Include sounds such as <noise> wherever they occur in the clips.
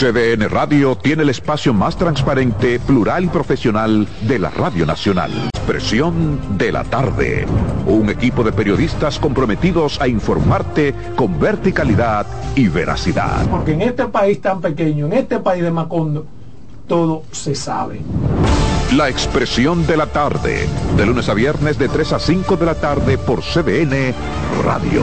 CDN Radio tiene el espacio más transparente, plural y profesional de la Radio Nacional. Expresión de la tarde. Un equipo de periodistas comprometidos a informarte con verticalidad y veracidad. Porque en este país tan pequeño, en este país de Macondo, todo se sabe. La expresión de la tarde, de lunes a viernes de 3 a 5 de la tarde por CDN Radio.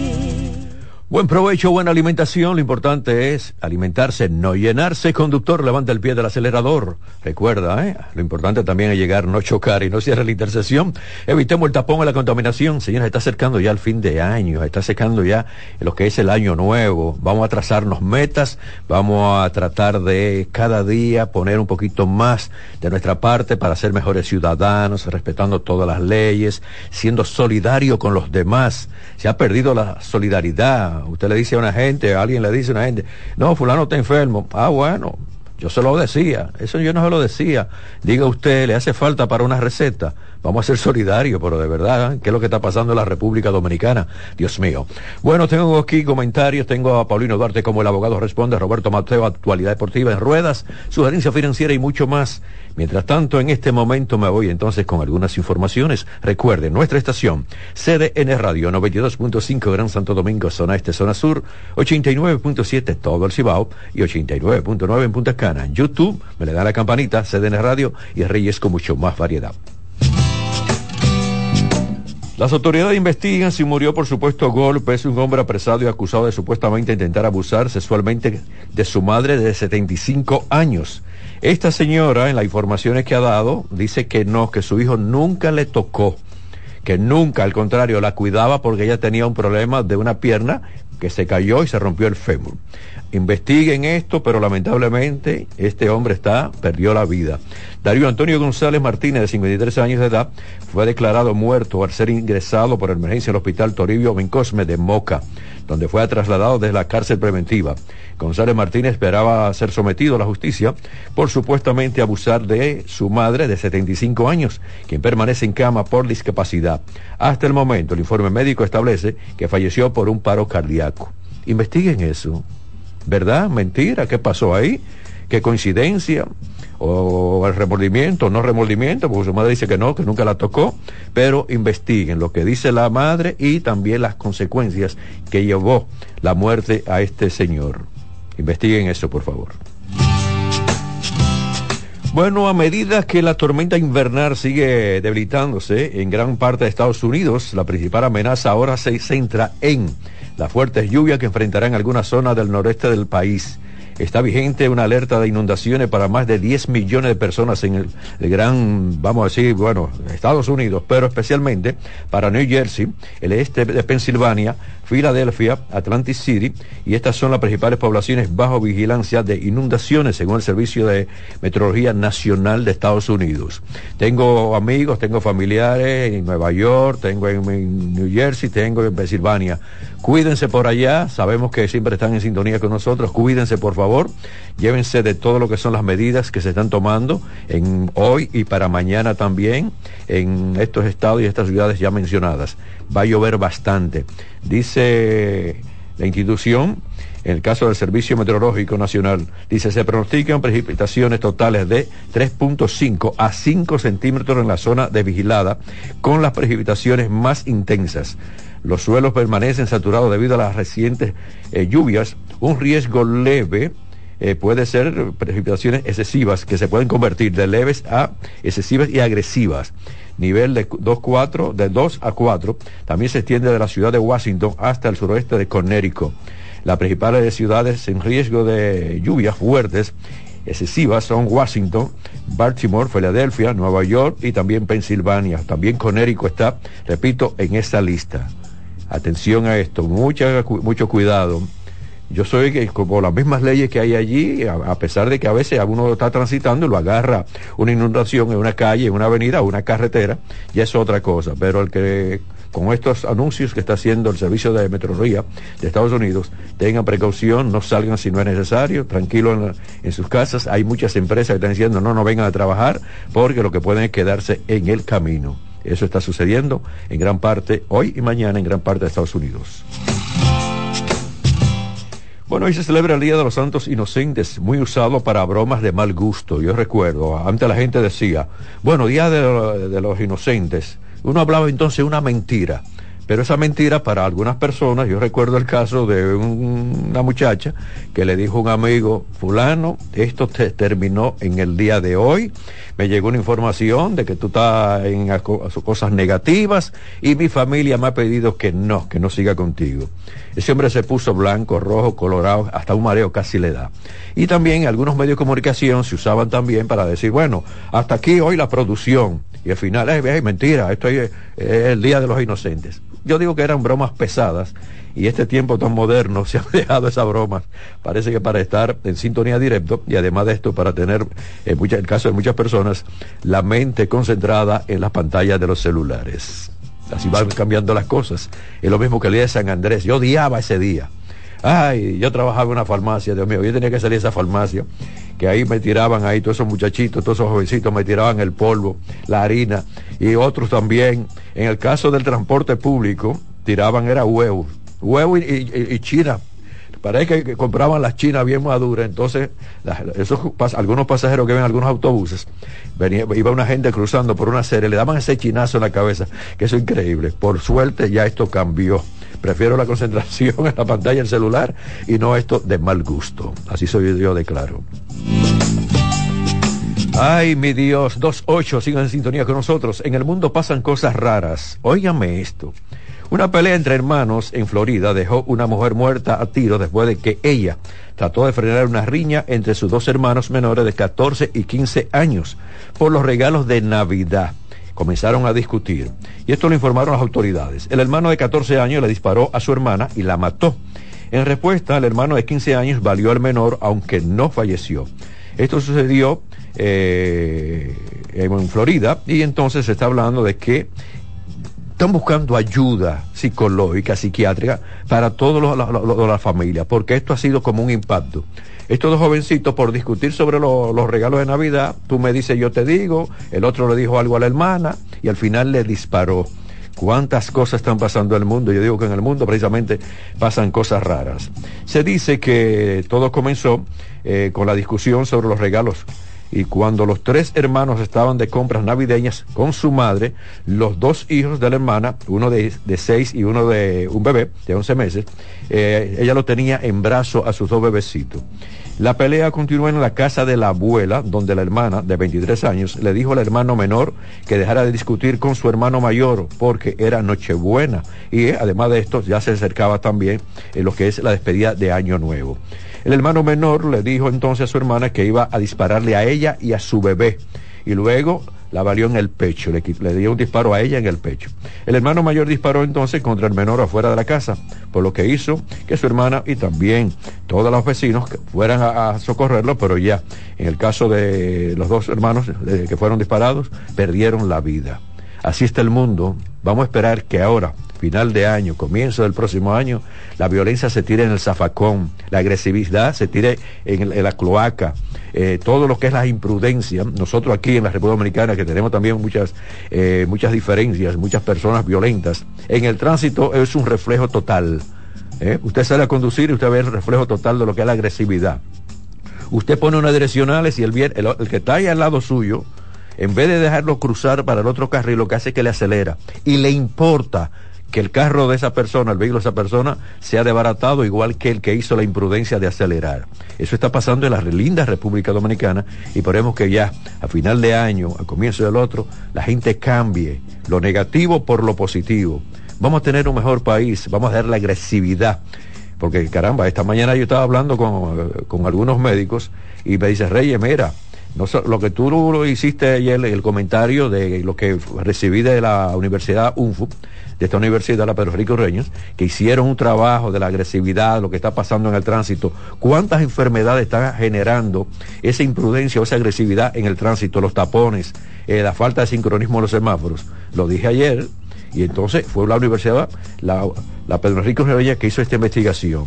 Buen provecho, buena alimentación. Lo importante es alimentarse, no llenarse. Conductor, levanta el pie del acelerador. Recuerda, ¿eh? lo importante también es llegar, no chocar y no cierre la intersección. Evitemos el tapón y la contaminación. Señores, está acercando ya el fin de año, está acercando ya lo que es el año nuevo. Vamos a trazarnos metas, vamos a tratar de cada día poner un poquito más de nuestra parte para ser mejores ciudadanos, respetando todas las leyes, siendo solidario con los demás. Se ha perdido la solidaridad Usted le dice a una gente, a alguien le dice a una gente, no, fulano está enfermo. Ah, bueno, yo se lo decía, eso yo no se lo decía. Diga usted, le hace falta para una receta. Vamos a ser solidarios, pero de verdad, ¿eh? ¿qué es lo que está pasando en la República Dominicana? Dios mío. Bueno, tengo aquí comentarios, tengo a Paulino Duarte como el abogado responde, Roberto Mateo, actualidad deportiva en ruedas, sugerencia financiera y mucho más. Mientras tanto, en este momento me voy entonces con algunas informaciones. Recuerden, nuestra estación, CDN Radio 92.5 Gran Santo Domingo, zona este, zona sur, 89.7 todo el Cibao y 89.9 en Punta Cana. En YouTube, me le da la campanita, CDN Radio y Reyes con mucho más variedad. Las autoridades investigan si murió por supuesto golpes un hombre apresado y acusado de supuestamente intentar abusar sexualmente de su madre de 75 años. Esta señora, en las informaciones que ha dado, dice que no, que su hijo nunca le tocó, que nunca, al contrario, la cuidaba porque ella tenía un problema de una pierna que se cayó y se rompió el fémur investiguen esto, pero lamentablemente este hombre está, perdió la vida. Darío Antonio González Martínez, de 53 años de edad, fue declarado muerto al ser ingresado por emergencia al hospital Toribio Bencosme de Moca, donde fue trasladado desde la cárcel preventiva. González Martínez esperaba ser sometido a la justicia por supuestamente abusar de su madre de 75 años, quien permanece en cama por discapacidad. Hasta el momento, el informe médico establece que falleció por un paro cardíaco. Investiguen eso. ¿Verdad? Mentira. ¿Qué pasó ahí? ¿Qué coincidencia? O el remordimiento, no remordimiento, porque su madre dice que no, que nunca la tocó, pero investiguen lo que dice la madre y también las consecuencias que llevó la muerte a este señor. Investiguen eso, por favor. Bueno, a medida que la tormenta invernal sigue debilitándose en gran parte de Estados Unidos, la principal amenaza ahora se centra en las fuertes lluvias que enfrentarán algunas zonas del noreste del país. Está vigente una alerta de inundaciones para más de 10 millones de personas en el, gran, vamos a decir, bueno, Estados Unidos, pero especialmente para New Jersey, el este de Pensilvania, Filadelfia, Atlantic City, y estas son las principales poblaciones bajo vigilancia de inundaciones, según el Servicio de Meteorología Nacional de Estados Unidos. Tengo amigos, tengo familiares en Nueva York, tengo en, New Jersey, tengo en Pensilvania. Cuídense por allá, sabemos que siempre están en sintonía con nosotros, cuídense por favor, llévense de todo lo que son las medidas que se están tomando en hoy y para mañana también en estos estados y estas ciudades ya mencionadas va a llover bastante. Dice la institución, en el caso del Servicio Meteorológico Nacional, dice, se pronostican precipitaciones totales de 3.5 a 5 centímetros en la zona de vigilada, con las precipitaciones más intensas. Los suelos permanecen saturados debido a las recientes eh, lluvias. Un riesgo leve eh, puede ser precipitaciones excesivas que se pueden convertir de leves a excesivas y agresivas nivel de 2, de 2 a 4, también se extiende de la ciudad de Washington hasta el suroeste de Connecticut. Las principales ciudades en riesgo de lluvias fuertes excesivas son Washington, Baltimore, Filadelfia, Nueva York y también Pensilvania. También Conérico está, repito, en esa lista. Atención a esto, mucho cuidado. Yo soy que como las mismas leyes que hay allí, a, pesar de que a veces uno está transitando y lo agarra una inundación en una calle, en una avenida una carretera, ya es otra cosa. Pero el que con estos anuncios que está haciendo el servicio de meteorología de Estados Unidos, tengan precaución, no salgan si no es necesario, tranquilo en, sus casas. Hay muchas empresas que están diciendo no, no vengan a trabajar porque lo que pueden es quedarse en el camino. Eso está sucediendo en gran parte, hoy y mañana, en gran parte de Estados Unidos. Bueno, hoy se celebra el Día de los Santos Inocentes, muy usado para bromas de mal gusto. Yo recuerdo, antes la gente decía, bueno, Día de, los Inocentes. Uno hablaba entonces una mentira. Pero esa mentira para algunas personas, yo recuerdo el caso de una muchacha que le dijo a un amigo, fulano, esto te terminó en el día de hoy, me llegó una información de que tú estás en cosas negativas y mi familia me ha pedido que no, que no siga contigo. Ese hombre se puso blanco, rojo, colorado, hasta un mareo casi le da. Y también algunos medios de comunicación se usaban también para decir, bueno, hasta aquí hoy la producción. Y al final, es mentira, esto es el Día de los Inocentes. Yo digo que eran bromas pesadas y este tiempo tan moderno <laughs> se ha dejado esas bromas. Parece que para estar en sintonía directo y además de esto para tener, en el caso de muchas personas, la mente concentrada en las pantallas de los celulares. Así van cambiando las cosas. Es lo mismo que el día de San Andrés. Yo odiaba ese día. Ay, yo trabajaba en una farmacia, Dios mío, yo tenía que salir a esa farmacia, que ahí me tiraban ahí todos esos muchachitos, todos esos jovencitos me tiraban el polvo, la harina, y otros también. En el caso del transporte público, tiraban era huevos, huevos y, china. Parece que, compraban las chinas bien maduras, entonces esos algunos pasajeros que ven algunos autobuses, venía, iba una gente cruzando por una serie, le daban ese chinazo en la cabeza, que eso es increíble. Por suerte ya esto cambió Prefiero la concentración en la pantalla del celular y no esto de mal gusto. Así soy yo de claro. Ay, mi Dios, dos ocho, sigan en sintonía con nosotros. En el mundo pasan cosas raras. Óigame esto. Una pelea entre hermanos en Florida dejó una mujer muerta a tiro después de que ella trató de frenar una riña entre sus dos hermanos menores de 14 y 15 años por los regalos de Navidad comenzaron a discutir. Y esto lo informaron las autoridades. El hermano de 14 años le disparó a su hermana y la mató. En respuesta, el hermano de 15 años valió al menor, aunque no falleció. Esto sucedió eh, en Florida y entonces se está hablando de que están buscando ayuda psicológica, psiquiátrica para toda la familia, porque esto ha sido como un impacto. Estos dos jovencitos, por discutir sobre los regalos de Navidad, tú me dices, yo te digo, el otro le dijo algo a la hermana y al final le disparó. ¿Cuántas cosas están pasando en el mundo? Yo digo que en el mundo precisamente pasan cosas raras. Se dice que todo comenzó eh, con la discusión sobre los regalos y cuando los tres hermanos estaban de compras navideñas con su madre, los dos hijos de la hermana, uno de, seis y uno de un bebé de once meses, eh, ella lo tenía en brazo a sus dos bebecitos. La pelea continuó en la casa de la abuela, donde la hermana, de 23 años, le dijo al hermano menor que dejara de discutir con su hermano mayor porque era Nochebuena. Y eh, además de esto, ya se acercaba también en lo que es la despedida de Año Nuevo. El hermano menor le dijo entonces a su hermana que iba a dispararle a ella y a su bebé. Y luego la valió en el pecho, le, dio un disparo a ella en el pecho. El hermano mayor disparó entonces contra el menor afuera de la casa, por lo que hizo que su hermana y también todos los vecinos fueran a, socorrerlo, pero ya en el caso de los dos hermanos que fueron disparados, perdieron la vida. Así está el mundo. Vamos a esperar que ahora, final de año, comienzo del próximo año, la violencia se tire en el zafacón, la agresividad se tire en la cloaca, eh, todo lo que es la imprudencia. Nosotros aquí en la República Dominicana, que tenemos también muchas, eh, muchas diferencias, muchas personas violentas, en el tránsito es un reflejo total. ¿eh? Usted sale a conducir y usted ve el reflejo total de lo que es la agresividad. Usted pone unas direccionales y el, el, el que está ahí al lado suyo, en vez de dejarlo cruzar para el otro carril, lo que hace es que le acelera y le importa que el carro de esa persona, el vehículo de esa persona, sea desbaratado igual que el que hizo la imprudencia de acelerar. Eso está pasando en la linda República Dominicana y esperemos que ya a final de año, a comienzo del otro, la gente cambie lo negativo por lo positivo. Vamos a tener un mejor país, vamos a dar la agresividad porque caramba, esta mañana yo estaba hablando con, algunos médicos y me dice, Reyes, mira, no, lo que tú hiciste ayer, el comentario de lo que recibí de la Universidad UNFU, de esta Universidad, la Pedro Rico Reños, que hicieron un trabajo de la agresividad, lo que está pasando en el tránsito, cuántas enfermedades están generando esa imprudencia o esa agresividad en el tránsito, los tapones, eh, la falta de sincronismo de los semáforos. Lo dije ayer, y entonces fue la universidad, la, Pedro Enrique Reyes, que hizo esta investigación.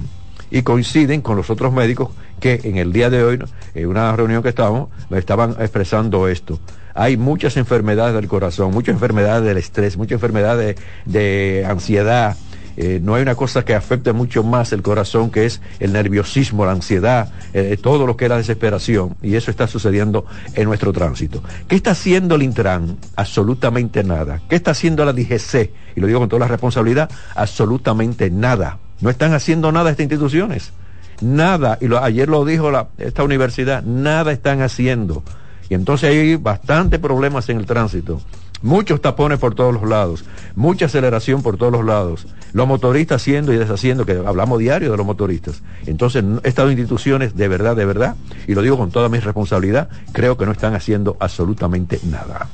Y coinciden con los otros médicos que en el día de hoy, en una reunión que estábamos, me estaban expresando esto. Hay muchas enfermedades del corazón, muchas enfermedades del estrés, muchas enfermedades de ansiedad, eh, no hay una cosa que afecte mucho más el corazón que es el nerviosismo, la ansiedad, eh, todo lo que es la desesperación. Y eso está sucediendo en nuestro tránsito. ¿Qué está haciendo el Intran? Absolutamente nada. ¿Qué está haciendo la DGC? Y lo digo con toda la responsabilidad, absolutamente nada. No están haciendo nada estas instituciones. Nada. Y ayer lo dijo esta universidad, nada están haciendo. Y entonces hay bastante problemas en el tránsito muchos tapones por todos los lados, mucha aceleración por todos los lados, los motoristas haciendo y deshaciendo, que hablamos diario de los motoristas. Entonces, estas instituciones, de verdad, de verdad, y lo digo con toda mi responsabilidad, creo que no están haciendo absolutamente nada.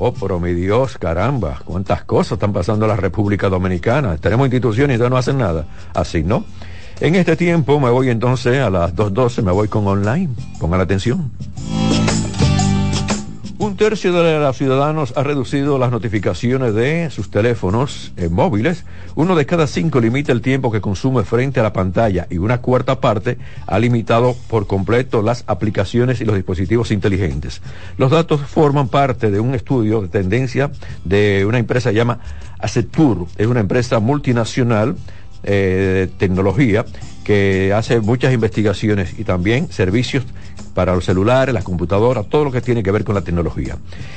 Oh, pero mi Dios, caramba, cuántas cosas están pasando en la República Dominicana. Tenemos instituciones y ya no hacen nada. Así, ¿no? En este tiempo me voy entonces a las 2.12, me voy con online. Pongan atención. Un tercio de los ciudadanos ha reducido las notificaciones de sus teléfonos eh, móviles. Uno de cada cinco limita el tiempo que consume frente a la pantalla y una cuarta parte ha limitado por completo las aplicaciones y los dispositivos inteligentes. Los datos forman parte de un estudio de tendencia de una empresa llamada Acetur. Es una empresa multinacional eh, tecnología que hace muchas investigaciones y también servicios para los celulares, las computadoras, todo lo que tiene que ver con la tecnología.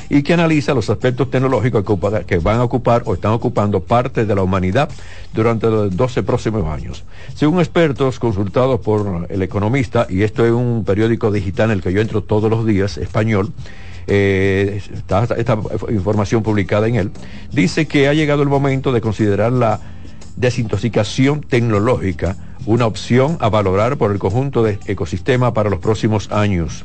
Y que analiza los aspectos tecnológicos que, van a ocupar o están ocupando parte de la humanidad durante los 12 próximos años. Según expertos consultados por el economista, y esto es un periódico digital en el que yo entro todos los días, español, eh, está esta información publicada en él, dice que ha llegado el momento de considerar la desintoxicación tecnológica una opción a valorar por el conjunto de ecosistema para los próximos años.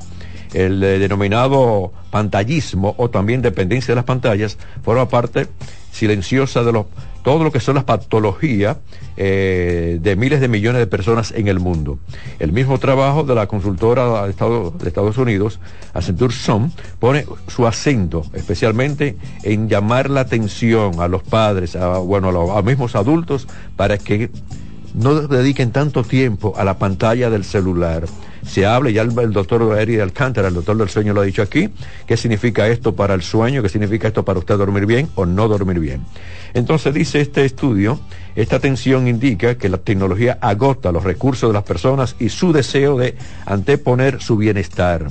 El eh, denominado pantallismo o también dependencia de las pantallas forma parte silenciosa de los todo lo que son las patologías eh, de miles de millones de personas en el mundo. El mismo trabajo de la consultora de, Estados Unidos, Accenture Som, pone su acento especialmente en llamar la atención a los padres, a, bueno, a los mismos adultos, para que no dediquen tanto tiempo a la pantalla del celular. Se habla, ya el, doctor Eri Alcántara, el doctor del sueño lo ha dicho aquí, qué significa esto para el sueño, qué significa esto para usted dormir bien o no dormir bien. Entonces dice este estudio, esta tensión indica que la tecnología agota los recursos de las personas y su deseo de anteponer su bienestar.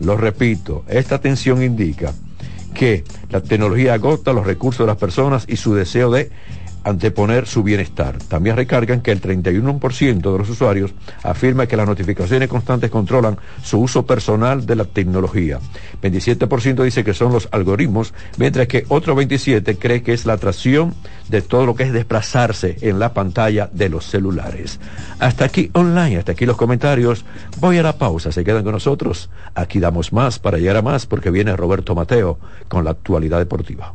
Lo repito, esta tensión indica que la tecnología agota los recursos de las personas y su deseo de anteponer su bienestar. También recargan que el 31% de los usuarios afirma que las notificaciones constantes controlan su uso personal de la tecnología. 27% dice que son los algoritmos, mientras que otro 27% cree que es la atracción de todo lo que es desplazarse en la pantalla de los celulares. Hasta aquí online, hasta aquí los comentarios. Voy a la pausa, se quedan con nosotros. Aquí damos más para llegar a más porque viene Roberto Mateo con la actualidad deportiva.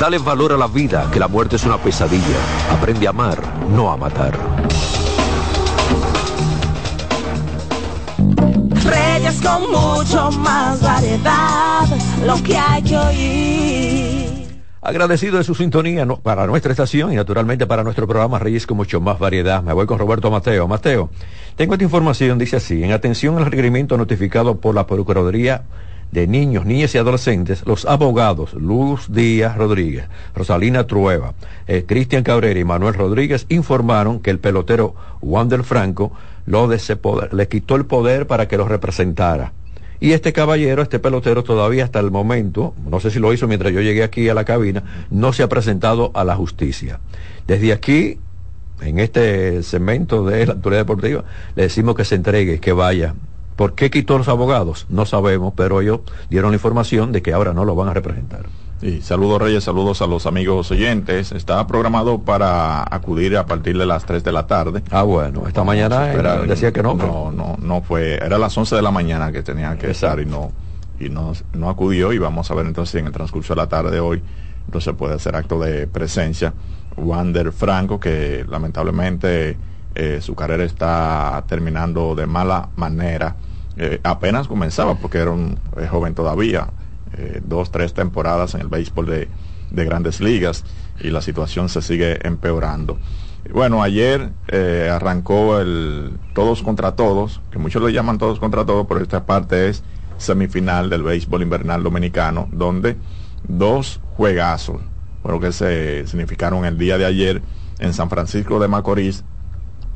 Dale valor a la vida, que la muerte es una pesadilla. Aprende a amar, no a matar. Reyes con mucho más variedad, lo que hay que oír. Agradecido de su sintonía no- para nuestra estación y naturalmente para nuestro programa Reyes con mucho más variedad. Me voy con Roberto Mateo. Mateo, tengo esta información, dice así, en atención al requerimiento notificado por la Procuraduría de Niños, Niñas y Adolescentes, los abogados Luz Díaz Rodríguez, Rosalina Trueba, eh, Cristian Cabrera y Manuel Rodríguez informaron que el pelotero Wander Franco le quitó el poder para que lo representara. Y este caballero, este pelotero, todavía hasta el momento, no sé si lo hizo mientras yo llegué aquí a la cabina, no se ha presentado a la justicia. Desde aquí, en este segmento de la actualidad deportiva, le decimos que se entregue, que vaya. ¿Por qué quitó los abogados? No sabemos, pero ellos dieron la información de que ahora no lo van a representar. Y saludos Reyes, saludos a los amigos oyentes. Está programado para acudir a partir de las 3 de la tarde. Ah, bueno, esta mañana eh, decía que no. No, no, no fue, era las 11 de la mañana que tenía que estar y no y no, no acudió y vamos a ver entonces si en el transcurso de la tarde de hoy entonces puede hacer acto de presencia. Wander Franco, que lamentablemente eh, su carrera está terminando de mala manera. Eh, apenas comenzaba porque era un eh, joven todavía, eh, dos, tres temporadas en el béisbol de, de grandes ligas y la situación se sigue empeorando. Bueno, ayer arrancó el todos contra todos, que muchos le llaman todos contra todos, pero esta parte es semifinal del béisbol invernal dominicano, donde dos juegazos fueron que se significaron el día de ayer en San Francisco de Macorís.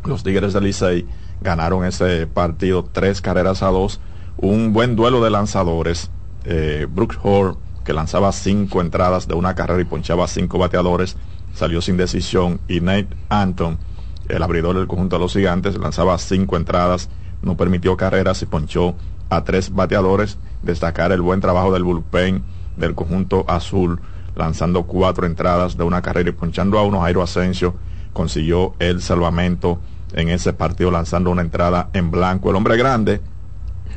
Los Tigres del Licey ganaron ese partido tres carreras a dos. Un buen duelo de lanzadores. Eh, Brooks Hall, que lanzaba cinco entradas de una carrera y ponchaba cinco bateadores, salió sin decisión. Y Nate Anton, el abridor del conjunto de los gigantes, lanzaba cinco entradas, no permitió carreras y ponchó a tres bateadores. Destacar el buen trabajo del bullpen del conjunto azul, lanzando cuatro entradas de una carrera y ponchando a uno. Jairo Asensio consiguió el salvamento en ese partido, lanzando una entrada en blanco. El hombre grande,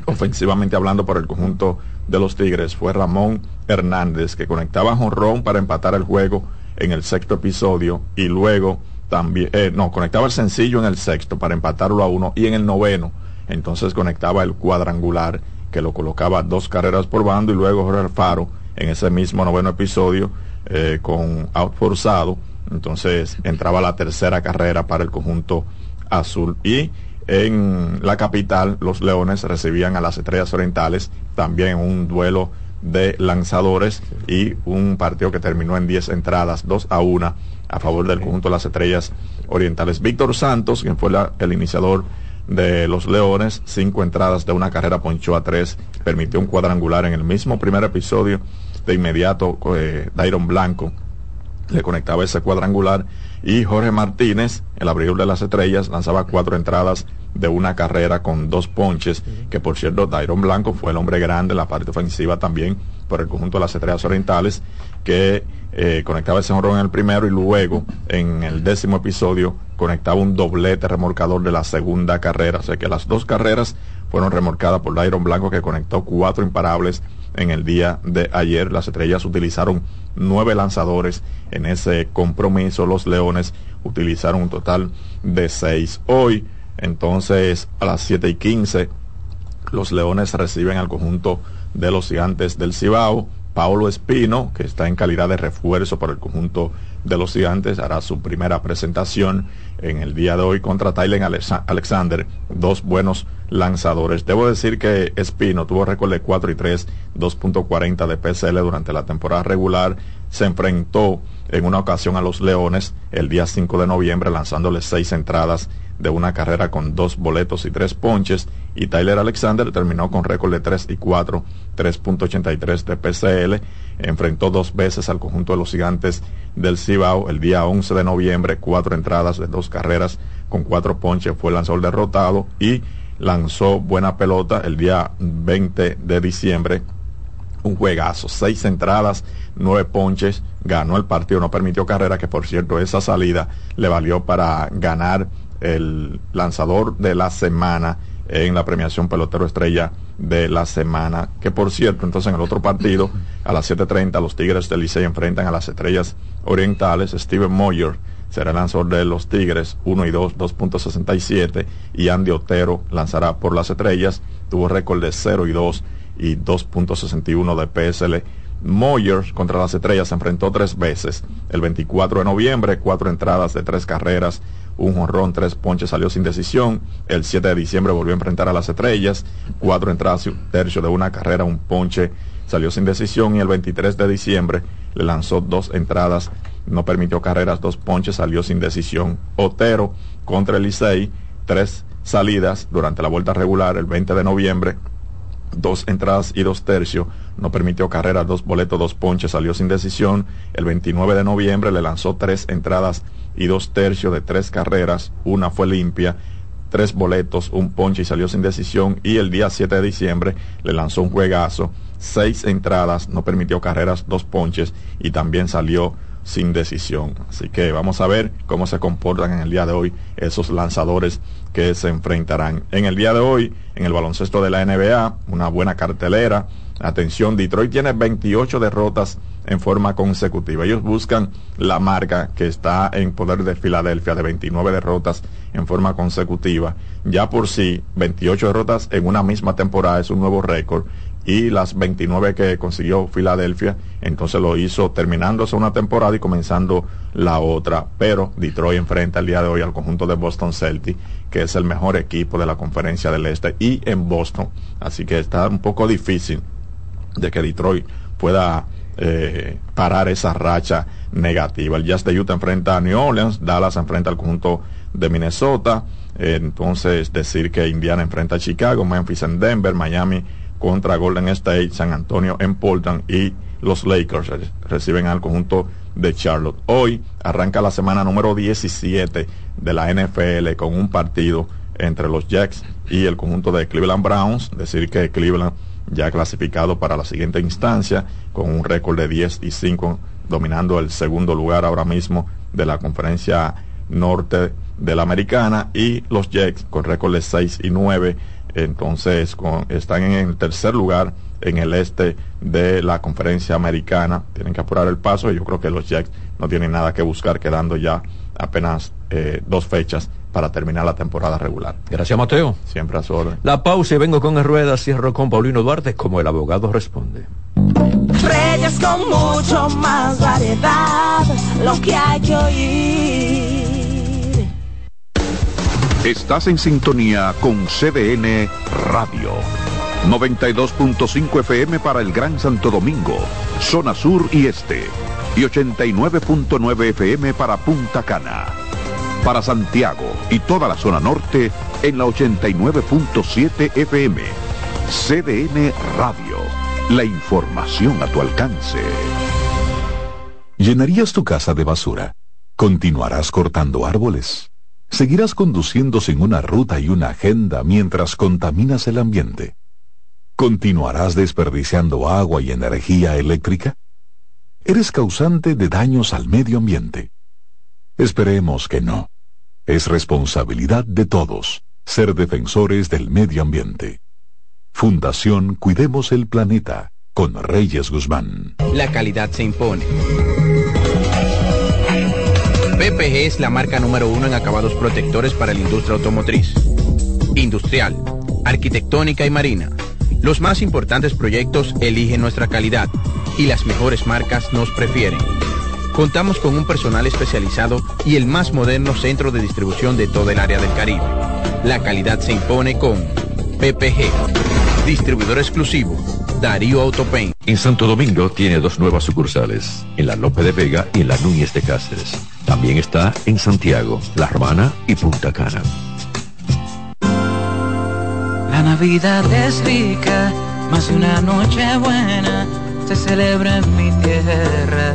ofensivamente hablando por el conjunto de los Tigres, fue Ramón Hernández, que conectaba a jonrón para empatar el juego en el sexto episodio y luego también, eh, no, conectaba el sencillo en el sexto para empatarlo a uno y en el noveno, entonces conectaba el cuadrangular que lo colocaba dos carreras por bando y luego Jorge Alfaro en ese mismo noveno episodio eh, con out forzado, entonces entraba la tercera carrera para el conjunto azul y en la capital los Leones recibían a las Estrellas Orientales también un duelo de lanzadores y un partido que terminó en 10 entradas, 2 a 1 a favor del conjunto de las Estrellas Orientales. Víctor Santos, quien fue la- el iniciador de los Leones, cinco entradas de una carrera ponchó a tres, permitió un cuadrangular en el mismo primer episodio. De inmediato, eh, Dairon Blanco le conectaba ese cuadrangular y Jorge Martínez, el abridor de las estrellas, lanzaba cuatro entradas de una carrera con dos ponches, que por cierto, Dairon Blanco fue el hombre grande en la parte ofensiva también por el conjunto de las estrellas orientales, que eh, conectaba ese honrón en el primero y luego en el décimo episodio conectaba un doblete remolcador de la segunda carrera. O sea que las dos carreras fueron remolcadas por Dairon Blanco, que conectó cuatro imparables en el día de ayer. Las estrellas utilizaron nueve lanzadores en ese compromiso. Los Leones utilizaron un total de seis. Hoy, entonces, a las siete y quince, los Leones reciben al conjunto de los gigantes del Cibao. Paulo Espino, que está en calidad de refuerzo para el conjunto de los gigantes, hará su primera presentación en el día de hoy contra Tylen Alexander, dos buenos lanzadores. Debo decir que Espino tuvo récord de 4 y 3, 2.40 de PSL durante la temporada regular. Se enfrentó en una ocasión a los Leones el día 5 de noviembre lanzándole seis entradas de una carrera con dos boletos y tres ponches y Tyler Alexander terminó con récord de 3 y 4, 3.83 de PCL. Enfrentó dos veces al conjunto de los gigantes del Cibao el día 11 de noviembre, cuatro entradas de dos carreras con cuatro ponches, fue lanzador derrotado y lanzó buena pelota el día 20 de diciembre. Un juegazo, seis entradas, nueve ponches, ganó el partido, no permitió carrera, que por cierto esa salida le valió para ganar el lanzador de la semana en la premiación pelotero estrella de la semana. Que por cierto, entonces en el otro partido, a las 7.30, los Tigres del Licey enfrentan a las estrellas orientales. Steven Moyer será el lanzador de los Tigres, 1 y 2, 2.67. Y Andy Otero lanzará por las estrellas. Tuvo récord de 0 y 2 y 2.61 de PSL. Moyer contra las estrellas se enfrentó tres veces. El 24 de noviembre, cuatro entradas de tres carreras, un jonrón, tres ponches, salió sin decisión. El 7 de diciembre volvió a enfrentar a las estrellas, cuatro entradas y un tercio de una carrera, un ponche, salió sin decisión. Y el 23 de diciembre le lanzó dos entradas, no permitió carreras, dos ponches, salió sin decisión. Otero contra el Licey, tres salidas durante la vuelta regular el 20 de noviembre, dos entradas y dos tercios, no permitió carreras, dos boletos, dos ponches, salió sin decisión. El 29 de noviembre le lanzó tres entradas y dos tercios de tres carreras, una fue limpia, tres boletos, un ponche y salió sin decisión. Y el día 7 de diciembre le lanzó un juegazo, seis entradas, no permitió carreras, dos ponches y también salió sin decisión. Así que vamos a ver cómo se comportan en el día de hoy esos lanzadores que se enfrentarán. En el día de hoy, en el baloncesto de la NBA, una buena cartelera. Atención, Detroit tiene 28 derrotas en forma consecutiva. Ellos buscan la marca que está en poder de Filadelfia de 29 derrotas en forma consecutiva. Ya por sí, 28 derrotas en una misma temporada es un nuevo récord y las 29 que consiguió Filadelfia, entonces lo hizo terminándose una temporada y comenzando la otra. Pero Detroit enfrenta el día de hoy al conjunto de Boston Celtics, que es el mejor equipo de la conferencia del Este y en Boston. Así que está un poco difícil de que Detroit pueda eh, parar esa racha negativa. El Jazz de Utah enfrenta a New Orleans, Dallas enfrenta al conjunto de Minnesota, entonces decir que Indiana enfrenta a Chicago, Memphis en Denver, Miami contra Golden State, San Antonio en Portland y los Lakers reciben al conjunto de Charlotte. Hoy arranca la semana número 17 de la NFL con un partido entre los Jacks y el conjunto de Cleveland Browns, decir que Cleveland ya clasificado para la siguiente instancia con un récord de 10 y 5 dominando el segundo lugar ahora mismo de la conferencia norte de la americana y los Jets con récord de 6 y 9 entonces están en el tercer lugar en el este de la conferencia americana. Tienen que apurar el paso y yo creo que los Jets no tienen nada que buscar quedando ya apenas eh, dos fechas para terminar la temporada regular. Gracias, Mateo. Siempre a su orden. La pausa y vengo con el rueda, cierro con Paulino Duarte como el abogado responde. Reyes con mucho más variedad, lo que hay que oír. Estás en sintonía con CDN Radio. 92.5 FM para el Gran Santo Domingo, zona sur y este. Y 89.9 FM para Punta Cana para Santiago y toda la zona norte en la 89.7 FM. CDN Radio. La información a tu alcance. ¿Llenarías tu casa de basura? ¿Continuarás cortando árboles? ¿Seguirás conduciendo sin una ruta y una agenda mientras contaminas el ambiente? ¿Continuarás desperdiciando agua y energía eléctrica? Eres causante de daños al medio ambiente. Esperemos que no. Es responsabilidad de todos ser defensores del medio ambiente. Fundación Cuidemos el Planeta con Reyes Guzmán. La calidad se impone. PPG es la marca número uno en acabados protectores para la industria automotriz, industrial, arquitectónica y marina. Los más importantes proyectos eligen nuestra calidad y las mejores marcas nos prefieren. Contamos con un personal especializado y el más moderno centro de distribución de todo el área del Caribe. La calidad se impone con PPG, distribuidor exclusivo, Darío Autopain. En Santo Domingo tiene dos nuevas sucursales, en la Lope de Vega y en la Núñez de Cáceres. También está en Santiago, La Romana y Punta Cana. La Navidad es rica, más de una noche buena se celebra en mi tierra.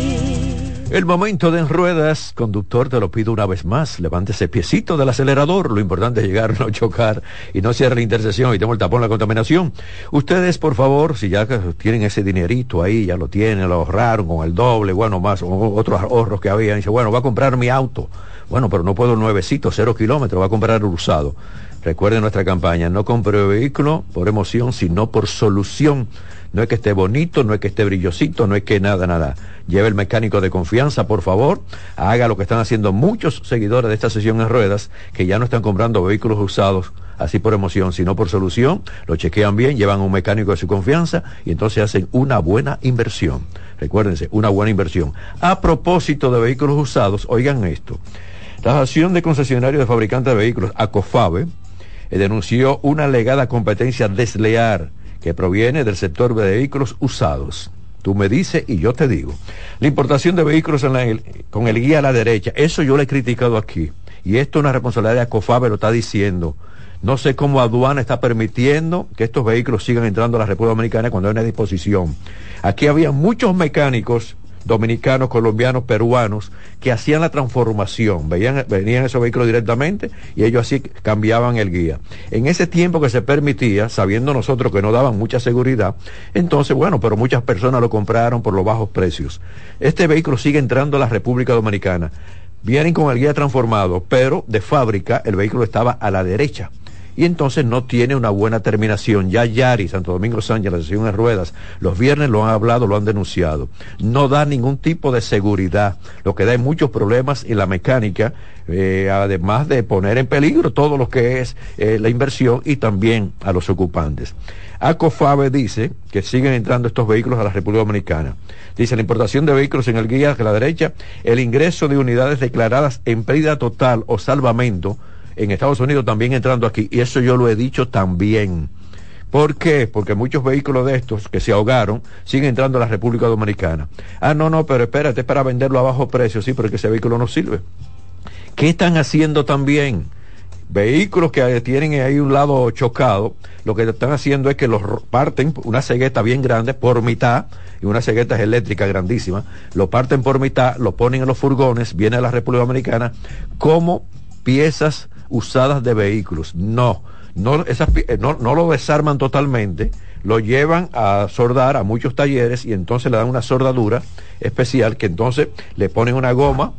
El momento de en ruedas, conductor, te lo pido una vez más. Levante ese piecito del acelerador. Lo importante es llegar, <laughs> no chocar y no cierre la intersección y tengo el tapón la contaminación. Ustedes, por favor, si ya tienen ese dinerito ahí, ya lo tienen, lo ahorraron con el doble, bueno, más otros ahorros que había. dice, bueno, va a comprar mi auto. Bueno, pero no puedo nuevecito, cero kilómetros, va a comprar usado. Recuerden nuestra campaña, no compre vehículo por emoción, sino por solución. No es que esté bonito, no es que esté brillosito, no es que nada, nada. Lleve el mecánico de confianza, por favor. Haga lo que están haciendo muchos seguidores de esta sesión en ruedas, que ya no están comprando vehículos usados así por emoción, sino por solución. Lo chequean bien, llevan a un mecánico de su confianza y entonces hacen una buena inversión. Recuérdense, una buena inversión. A propósito de vehículos usados, oigan esto. La Asociación de Concesionarios de Fabricantes de Vehículos, ACOFABE, denunció una alegada competencia desleal que proviene del sector de vehículos usados. Tú me dices y yo te digo. La importación de vehículos con el guía a la derecha, eso yo lo he criticado aquí. Y esto es una responsabilidad de ACOFABE, lo está diciendo. No sé cómo aduana está permitiendo que estos vehículos sigan entrando a la República Dominicana cuando hay una disposición. Aquí había muchos mecánicos dominicanos, colombianos, peruanos, que hacían la transformación, veían, venían esos vehículos directamente y ellos así cambiaban el guía. En ese tiempo que se permitía, sabiendo nosotros que no daban mucha seguridad, entonces, bueno, pero muchas personas lo compraron por los bajos precios. Este vehículo sigue entrando a la República Dominicana. Vienen con el guía transformado, pero de fábrica el vehículo estaba a la derecha y entonces no tiene una buena terminación. Ya Yari, Santo Domingo Sánchez, la sesión en ruedas, los viernes lo han hablado, lo han denunciado. No da ningún tipo de seguridad, lo que da muchos problemas en la mecánica, eh, además de poner en peligro todo lo que es eh, la inversión y también a los ocupantes. ACOFABE dice que siguen entrando estos vehículos a la República Dominicana. Dice la importación de vehículos en el guía a la derecha, el ingreso de unidades declaradas en pérdida total o salvamento en Estados Unidos también entrando aquí. Y eso yo lo he dicho también. ¿Por qué? Porque muchos vehículos de estos que se ahogaron siguen entrando a la República Dominicana. Ah, no, no, pero espérate, es para venderlo a bajo precio, sí, porque ese vehículo no sirve. ¿Qué están haciendo también? Vehículos que tienen ahí un lado chocado, lo que están haciendo es que los parten, una cegueta bien grande, por mitad, y una cegueta eléctrica grandísima, lo parten por mitad, lo ponen en los furgones, viene a la República Dominicana como piezas usadas de vehículos. No, no, esas, eh, no, no lo desarman totalmente, lo llevan a sordar a muchos talleres y entonces le dan una sordadura especial que entonces le ponen una goma.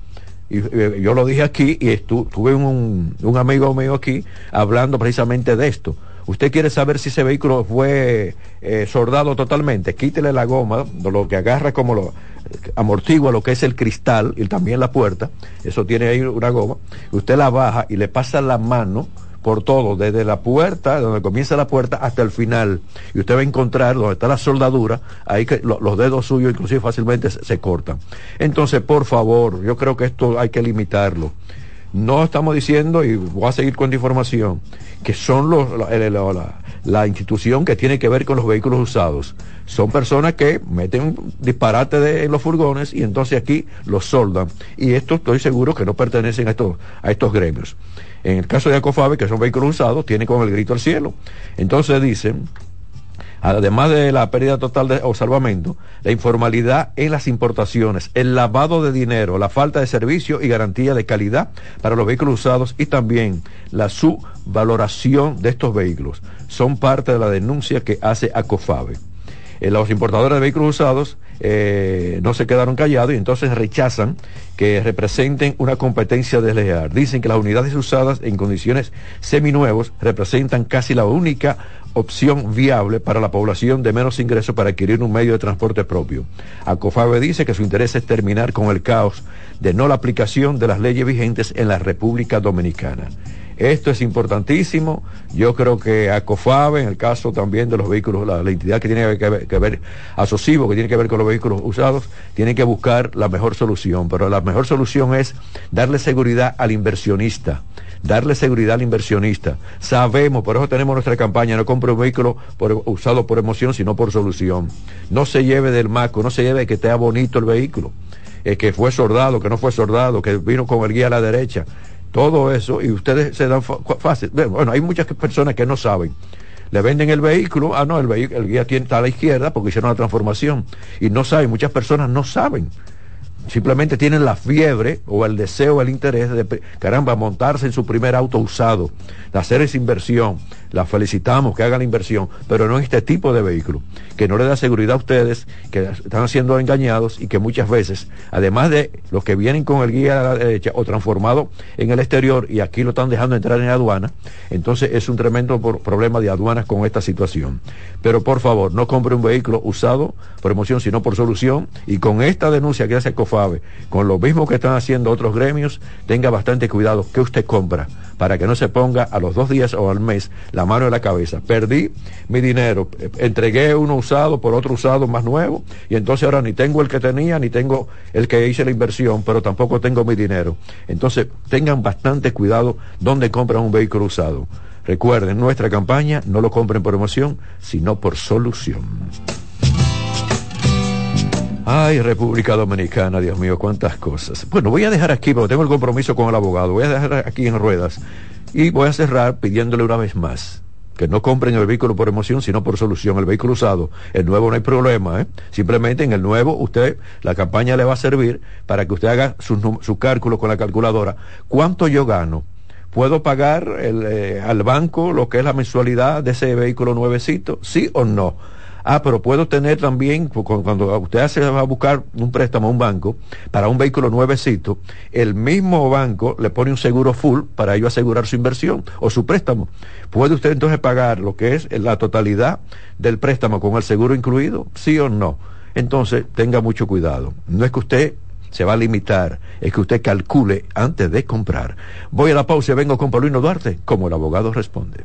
Y, eh, yo lo dije aquí y tuve un, un amigo mío aquí hablando precisamente de esto Usted quiere saber si ese vehículo fue eh, soldado totalmente, quítele la goma, lo que agarra como lo amortigua lo que es el cristal y también la puerta, eso tiene ahí una goma, usted la baja y le pasa la mano por todo, desde la puerta, donde comienza la puerta, hasta el final. Y usted va a encontrar donde está la soldadura, ahí que los dedos suyos inclusive fácilmente se, cortan. Entonces, por favor, yo creo que esto hay que limitarlo. No estamos diciendo, y voy a seguir con la información, que son los, la, institución que tiene que ver con los vehículos usados. Son personas que meten disparate de, en los furgones y entonces aquí los soldan. Y esto estoy seguro que no pertenecen a estos, a estos gremios. En el caso de Acofabe, que son vehículos usados, tiene con el grito al cielo. Entonces dicen además de la pérdida total de, o salvamento, la informalidad en las importaciones, el lavado de dinero, la falta de servicio y garantía de calidad para los vehículos usados y también la subvaloración de estos vehículos son parte de la denuncia que hace Acofabe. Eh, los importadores de vehículos usados eh, no se quedaron callados y entonces rechazan que representen una competencia desleal. Dicen que las unidades usadas en condiciones seminuevos representan casi la única opción viable para la población de menos ingresos para adquirir un medio de transporte propio. Acofabe dice que su interés es terminar con el caos de no la aplicación de las leyes vigentes en la República Dominicana. Esto es importantísimo. Yo creo que ACOFABE, en el caso también de los vehículos, la, entidad que tiene que ver, que que tiene que ver con los vehículos usados, tiene que buscar la mejor solución. Pero la mejor solución es darle seguridad al inversionista darle seguridad al inversionista. Sabemos, por eso tenemos nuestra campaña, no compre un vehículo usado por emoción, sino por solución. No se lleve del maco, no se lleve que esté bonito el vehículo, eh, que fue soldado, que no fue soldado, que vino con el guía a la derecha. Todo eso, y ustedes se dan fácil. Bueno, hay muchas personas que no saben le venden el vehículo, ah no, el, vehículo, el guía está a la izquierda porque hicieron la transformación y no saben, muchas personas no saben simplemente tienen la fiebre o el deseo, el interés de, caramba, montarse en su primer auto usado, de hacer esa inversión. La felicitamos que hagan la inversión, pero no en este tipo de vehículo, que no le da seguridad a ustedes, que están siendo engañados y que muchas veces, además de los que vienen con el guía a la derecha o transformado en el exterior y aquí lo están dejando entrar en aduana, entonces es un tremendo problema de aduanas con esta situación. Pero por favor, no compre un vehículo usado por emoción, sino por solución y con esta denuncia que hace Con lo mismo que están haciendo otros gremios, tenga bastante cuidado que usted compra para que no se ponga a los dos días o al mes la mano en la cabeza. Perdí mi dinero, entregué uno usado por otro usado más nuevo y entonces ahora ni tengo el que tenía ni tengo el que hice la inversión, pero tampoco tengo mi dinero. Entonces tengan bastante cuidado donde compran un vehículo usado. Recuerden, nuestra campaña no lo compren por emoción, sino por solución. Ay, República Dominicana, Dios mío, cuántas cosas. Bueno, voy a dejar aquí, porque tengo el compromiso con el abogado, voy a dejar aquí en ruedas y voy a cerrar pidiéndole una vez más que no compren el vehículo por emoción, sino por solución. El vehículo usado, el nuevo no hay problema, ¿eh? Simplemente en el nuevo, usted, la campaña le va a servir para que usted haga su, su cálculo con la calculadora. ¿Cuánto yo gano? ¿Puedo pagar el, eh, al banco lo que es la mensualidad de ese vehículo nuevecito? ¿Sí o no? Ah, pero puedo tener también, cuando usted se va a buscar un préstamo a un banco para un vehículo nuevecito, el mismo banco le pone un seguro full para ello asegurar su inversión o su préstamo. ¿Puede usted entonces pagar lo que es la totalidad del préstamo con el seguro incluido? ¿Sí o no? Entonces, tenga mucho cuidado. No es que usted se va a limitar, es que usted calcule antes de comprar. Voy a la pausa y vengo con Paulino Duarte, como el abogado responde.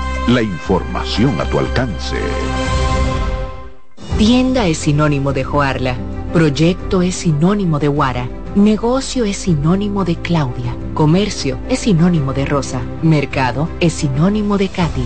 la información a tu alcance. Tienda es sinónimo de Joarla. Proyecto es sinónimo de Guara. Negocio es sinónimo de Claudia. Comercio es sinónimo de Rosa. Mercado es sinónimo de Katy.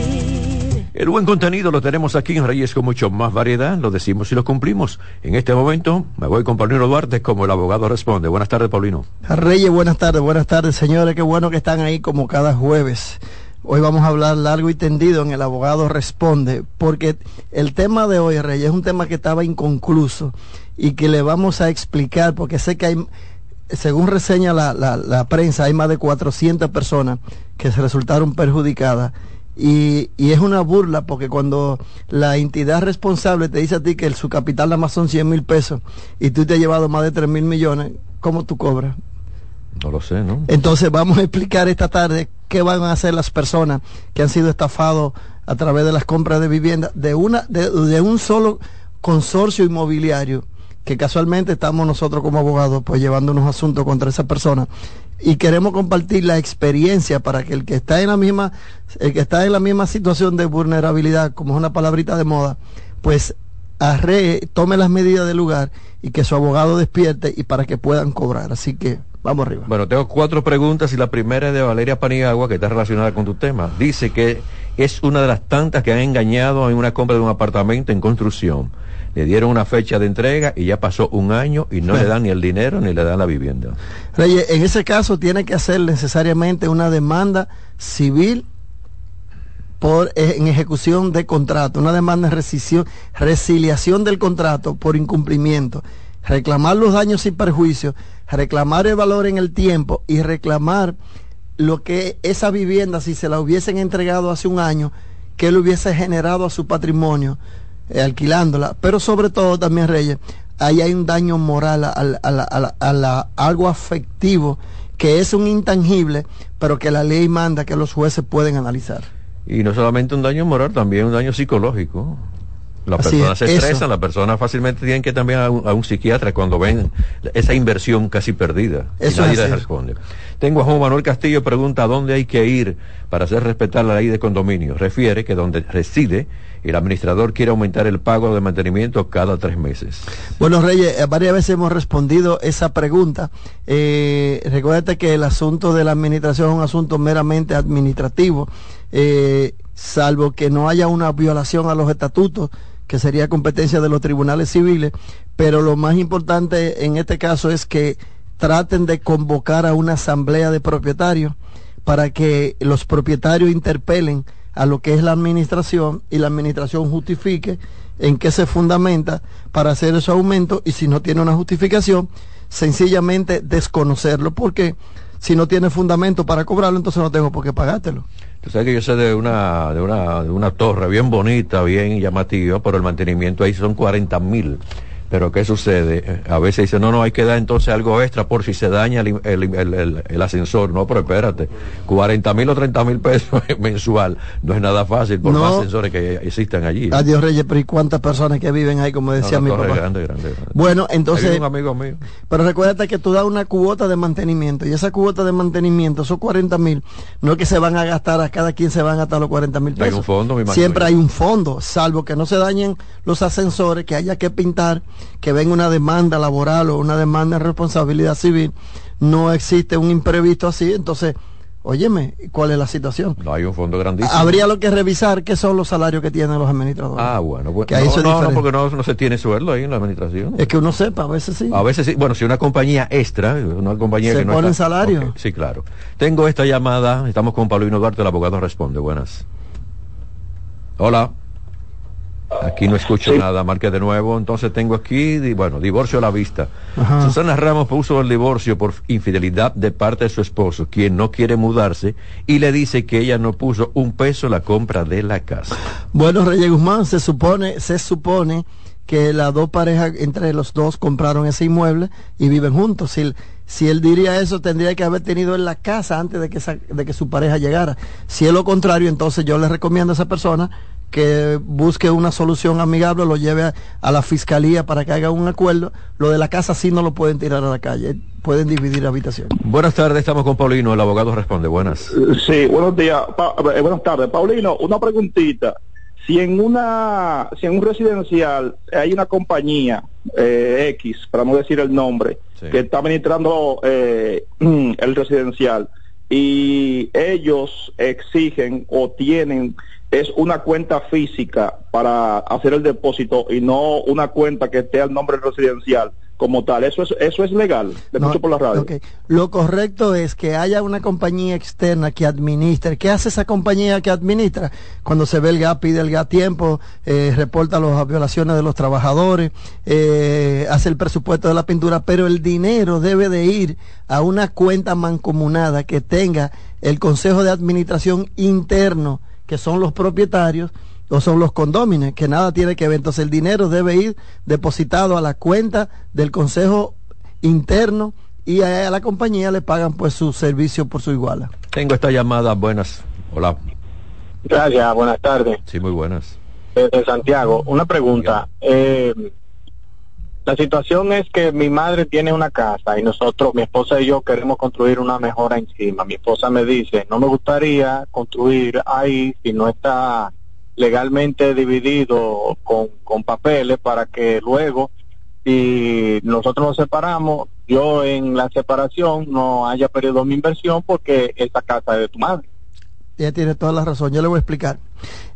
El buen contenido lo tenemos aquí en Reyes con mucho más variedad, lo decimos y lo cumplimos. En este momento me voy con Paulino Duarte como el abogado responde. Buenas tardes, Paulino. Reyes, buenas tardes, buenas tardes, señores. Qué bueno que están ahí como cada jueves. Hoy vamos a hablar largo y tendido en El Abogado Responde, porque el tema de hoy, Reyes, es un tema que estaba inconcluso y que le vamos a explicar, porque sé que hay, según reseña la, la, la prensa, hay más de 400 personas que se resultaron perjudicadas. Y, y, es una burla porque cuando la entidad responsable te dice a ti que el, su capital nada más son 100 mil pesos y tú te has llevado más de 3 mil millones, ¿cómo tú cobras? No lo sé, ¿no? Entonces vamos a explicar esta tarde qué van a hacer las personas que han sido estafados a través de las compras de vivienda de una de, de un solo consorcio inmobiliario que casualmente estamos nosotros como abogados pues llevando unos asuntos contra esa persona. Y queremos compartir la experiencia para que el que está en la misma el que está en la misma situación de vulnerabilidad como es una palabrita de moda pues arre, tome las medidas del lugar y que su abogado despierte y para que puedan cobrar. Así que vamos arriba. Bueno tengo cuatro preguntas y la primera es de Valeria Paniagua que está relacionada con tu tema. Dice que es una de las tantas que han engañado en una compra de un apartamento en construcción le dieron una fecha de entrega y ya pasó un año y no le dan ni el dinero ni le dan la vivienda. Reyes, en ese caso tiene que hacer necesariamente una demanda civil por en ejecución de contrato, una demanda de rescisión, resiliación del contrato por incumplimiento, reclamar los daños sin perjuicio, reclamar el valor en el tiempo y reclamar lo que esa vivienda, si se la hubiesen entregado hace un año, que le hubiese generado a su patrimonio eh, alquilándola, pero sobre todo también Reyes, ahí hay un daño moral a, a, a, a la, algo afectivo que es un intangible, pero que la ley manda que los jueces pueden analizar. Y no solamente un daño moral, también un daño psicológico. Las personas se estresan, las personas fácilmente tienen que también a un, a un, psiquiatra cuando ven esa inversión casi perdida. Eso y nadie es les responde. Tengo a Juan Manuel Castillo, pregunta dónde hay que ir para hacer respetar la ley de condominio. Refiere que donde reside el administrador quiere aumentar el pago de mantenimiento cada tres meses. Bueno, Reyes, eh, varias veces hemos respondido esa pregunta. Eh, recuérdate que el asunto de la administración es un asunto meramente administrativo, eh, salvo que no haya una violación a los estatutos que sería competencia de los tribunales civiles, pero lo más importante en este caso es que traten de convocar a una asamblea de propietarios para que los propietarios interpelen a lo que es la administración y la administración justifique en qué se fundamenta para hacer ese aumento y si no tiene una justificación, sencillamente desconocerlo, porque si no tiene fundamento para cobrarlo, entonces no tengo por qué pagártelo. Tú sabes que yo sé de una, de una, de una torre bien bonita, bien llamativa, pero el mantenimiento ahí son 40 mil. Pero ¿qué sucede? A veces dice, no, no, hay que dar entonces algo extra por si se daña el, el, el, el ascensor. No, pero espérate, 40 mil o 30 mil pesos <laughs> mensual no es nada fácil por no. más ascensores que existen allí. Adiós Reyes, pero ¿y cuántas personas que viven ahí, como decía no, mi papá? Grande, grande, grande. Bueno, entonces... un amigo mío. Pero recuérdate que tú das una cuota de mantenimiento y esa cuota de mantenimiento, esos 40 mil, no es que se van a gastar, a cada quien se van a gastar los 40 mil pesos. Hay un fondo, mi Siempre hay un fondo, salvo que no se dañen los ascensores, que haya que pintar, que venga una demanda laboral o una demanda de responsabilidad civil, no existe un imprevisto así, entonces, óyeme, ¿cuál es la situación? No hay un fondo grandísimo. Habría lo que revisar qué son los salarios que tienen los administradores. Ah, bueno, bueno. Que ahí no, eso no, porque no, no, se tiene sueldo ahí en la administración. Es que uno sepa, a veces sí. A veces sí. Bueno, si una compañía extra, una compañía se que no pone está... salario. Okay, sí, claro. Tengo esta llamada, estamos con Paulino Duarte, el abogado responde. Buenas. Hola. Aquí no escucho nada, marque de nuevo. Entonces tengo aquí, bueno, divorcio a la vista. Ajá. Susana Ramos puso el divorcio por infidelidad de parte de su esposo, quien no quiere mudarse, y le dice que ella no puso un peso la compra de la casa. Bueno, Reyes Guzmán, se supone, se supone que las dos parejas, entre los dos, compraron ese inmueble y viven juntos. Si, si él diría eso, tendría que haber tenido en la casa antes de que, esa- de que su pareja llegara. Si es lo contrario, entonces yo le recomiendo a esa persona que busque una solución amigable, lo lleve a, a la fiscalía para que haga un acuerdo. Lo de la casa sí no lo pueden tirar a la calle, pueden dividir habitación. Buenas tardes, estamos con Paulino, el abogado responde. Buenas. Sí, buenos días, Pa- eh, buenas tardes. Paulino, una preguntita. Si en una, si en un residencial hay una compañía eh, X, para no decir el nombre, que está administrando eh, <clears throat> el residencial y ellos exigen o tienen es una cuenta física para hacer el depósito y no una cuenta que esté al nombre residencial como tal. Eso es eso es legal. De No, por la radio. Lo correcto es que haya una compañía externa que administre. ¿Qué hace esa compañía que administra? Cuando se ve el GAP, pide el GAP tiempo, eh, reporta las violaciones de los trabajadores, eh, hace el presupuesto de la pintura, pero el dinero debe de ir a una cuenta mancomunada que tenga el Consejo de Administración interno, que son los propietarios o son los condóminos, que nada tiene que ver. Entonces el dinero debe ir depositado a la cuenta del Consejo interno y a la compañía le pagan pues su servicio por su iguala. Tengo esta llamada, buenas. Hola. Gracias, buenas tardes. Sí, muy buenas. Desde Santiago, una pregunta. Eh, la situación es que mi madre tiene una casa y nosotros, mi esposa y yo, queremos construir una mejora encima. Mi esposa me dice, no me gustaría construir ahí si no está legalmente dividido con, con papeles para que luego, si nosotros nos separamos, yo en la separación no haya perdido mi inversión porque esa casa es de tu madre. Ella tiene toda la razón, yo le voy a explicar.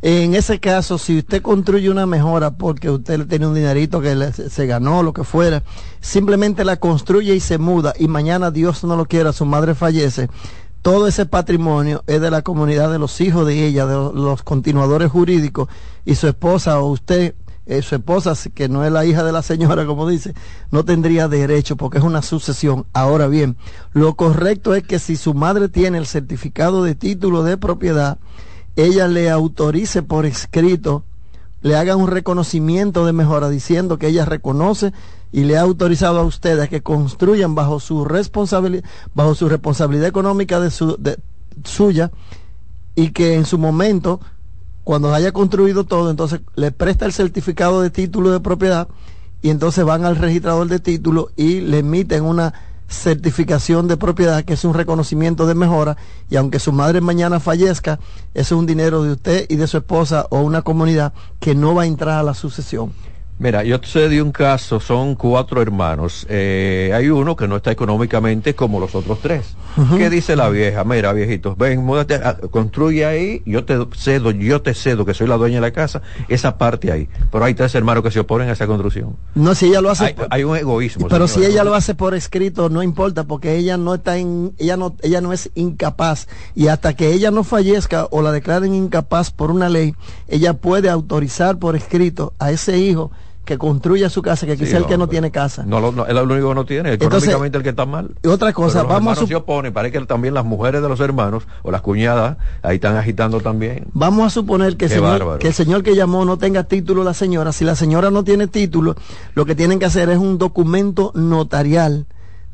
En ese caso, si usted construye una mejora porque usted tiene un dinerito que se ganó, lo que fuera, simplemente la construye y se muda y mañana Dios no lo quiera, su madre fallece, todo ese patrimonio es de la comunidad de los hijos de ella, de los continuadores jurídicos y su esposa o usted, eh, su esposa, que no es la hija de la señora, como dice, no tendría derecho porque es una sucesión. Ahora bien, lo correcto es que si su madre tiene el certificado de título de propiedad, ella le autorice por escrito, le haga un reconocimiento de mejora diciendo que ella reconoce y le ha autorizado a ustedes que construyan bajo su responsabilidad, bajo su responsabilidad económica de su de- suya y que en su momento cuando haya construido todo, entonces le presta el certificado de título de propiedad y entonces van al registrador de título y le emiten una certificación de propiedad que es un reconocimiento de mejora y aunque su madre mañana fallezca, eso es un dinero de usted y de su esposa o una comunidad que no va a entrar a la sucesión. Mira, yo sé de un caso, son cuatro hermanos. Eh, hay uno que no está económicamente como los otros tres. ¿Qué dice la vieja? Mira, viejitos, ven, múdate, ah, construye ahí, yo te cedo, yo te cedo que soy la dueña de la casa, esa parte ahí. Pero hay tres hermanos que se oponen a esa construcción. No, si ella lo hace Hay, hay un egoísmo. Pero señor. si ella lo hace por escrito, no importa, porque ella no está en, ella no, ella no es incapaz. Y hasta que ella no fallezca o la declaren incapaz por una ley, ella puede autorizar por escrito a ese hijo que construya su casa, que Sí, quizá el que no tiene casa. No, lo- no, él es el único que no tiene, Entonces, económicamente el que está mal. y otra cosa, Pero los vamos a se oponen, parece que también las mujeres de los hermanos o las cuñadas ahí están agitando también. Vamos a suponer que señor, que el señor que llamó no tenga título la señora. Si la señora no tiene título, lo que tienen que hacer es un documento notarial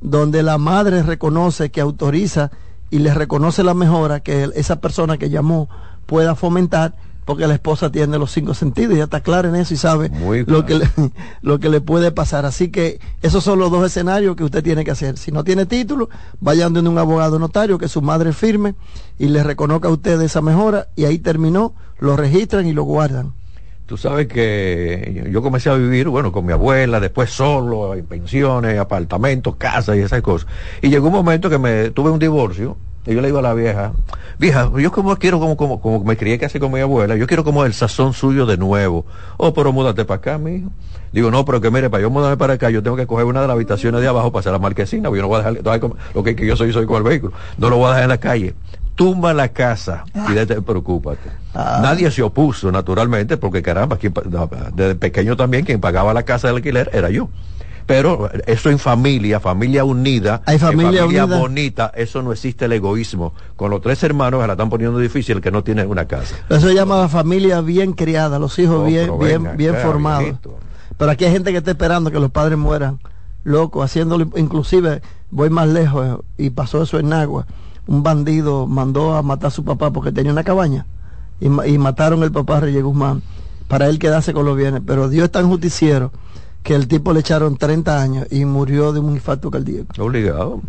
donde la madre reconoce que autoriza y le reconoce la mejora que esa persona que llamó pueda fomentar porque la esposa tiene los cinco sentidos y ya está clara en eso y sabe lo que, le, <laughs> lo que le puede pasar. Así que esos son los dos escenarios que usted tiene que hacer. Si no tiene título, vayan donde un abogado notario que su madre firme y le reconozca a usted esa mejora y ahí terminó, lo registran y lo guardan. Tú sabes que yo comencé a vivir, bueno, con mi abuela, después solo, en pensiones, apartamentos, casas y esas cosas. Y llegó un momento que me tuve un divorcio y yo le digo a la vieja, vieja, yo como quiero como, como, como me crié casi con mi abuela, yo quiero como el sazón suyo de nuevo. Oh, pero múdate para acá, mi hijo. Digo, no, pero que mire, para yo mudarme para acá, yo tengo que coger una de las habitaciones de abajo para hacer la marquesina, porque yo no voy a dejar, lo que, que yo soy, soy con el vehículo. No lo voy a dejar en la calle. tumba la casa y de preocúpate. Ah. Nadie se opuso, naturalmente, porque caramba, no, desde pequeño también quien pagaba la casa de alquiler era yo. Pero eso en familia, familia unida, Hay en familia unida. bonita, eso no existe el egoísmo. Con los tres hermanos se la están poniendo difícil el que no tiene una casa. Eso se llama familia bien criada, los hijos bien, bien, venga bien formados. viejito. Pero aquí hay gente que está esperando que los padres mueran, loco, haciéndolo, inclusive, voy más lejos, y pasó eso en Nagua. Un bandido mandó a matar a su papá porque tenía una cabaña, y, y mataron al papá Reyes Guzmán, para él quedarse con los bienes. Pero Dios es tan justiciero que el tipo le echaron 30 años y murió de un infarto cardíaco. Obligado.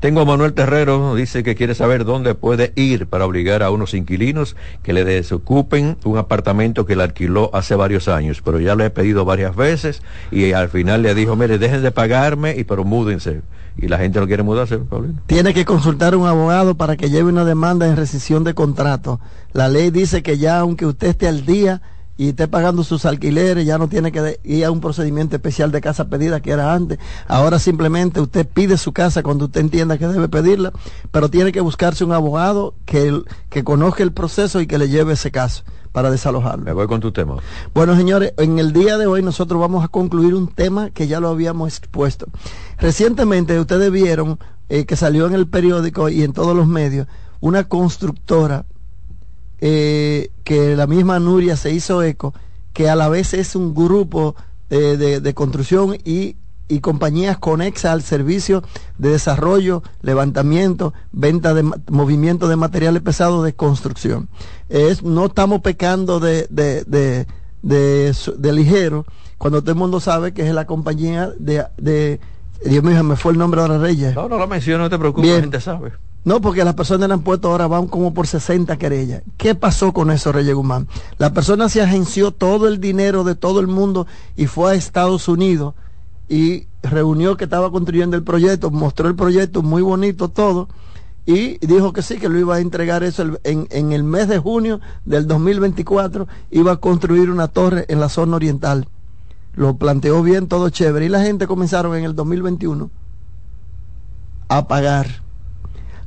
Tengo a Manuel Terrero, dice que quiere saber dónde puede ir para obligar a unos inquilinos que le desocupen un apartamento que le alquiló hace varios años, pero ya le he pedido varias veces y al final le dijo, mire, dejen de pagarme y pero múdense. Y la gente no quiere mudarse, Paulino. Tiene que consultar a un abogado para que lleve una demanda en rescisión de contrato. La ley dice que ya aunque usted esté al día y esté pagando sus alquileres, ya no tiene que ir a un procedimiento especial de casa pedida que era antes. Ahora simplemente usted pide su casa cuando usted entienda que debe pedirla, pero tiene que buscarse un abogado que, que conozca el proceso y que le lleve ese caso para desalojarlo. Me voy con tu tema. Bueno, señores, en el día de hoy nosotros vamos a concluir un tema que ya lo habíamos expuesto. Recientemente ustedes vieron eh, que salió en el periódico y en todos los medios una constructora eh, que la misma Nuria se hizo eco, que a la vez es un grupo eh, de, de construcción y, y compañías conexas al servicio de desarrollo, levantamiento, venta de movimiento de materiales pesados de construcción. Es, no estamos pecando de, de, de, de, su- de ligero cuando todo el mundo sabe que es la compañía de, Dios mío, me fue el nombre ahora Reyes. No, no lo menciono, no te preocupes, la gente sabe. No, porque las personas le han ahora, van como por 60 querellas. ¿Qué pasó con eso, Reyes Guzmán? La persona se agenció todo el dinero de todo el mundo y fue a Estados Unidos y reunió que estaba construyendo el proyecto, mostró el proyecto muy bonito todo y dijo que sí, que lo iba a entregar eso en, en el mes de junio del 2024, iba a construir una torre en la zona oriental. Lo planteó bien, todo chévere. Y la gente comenzaron en el 2021 a pagar.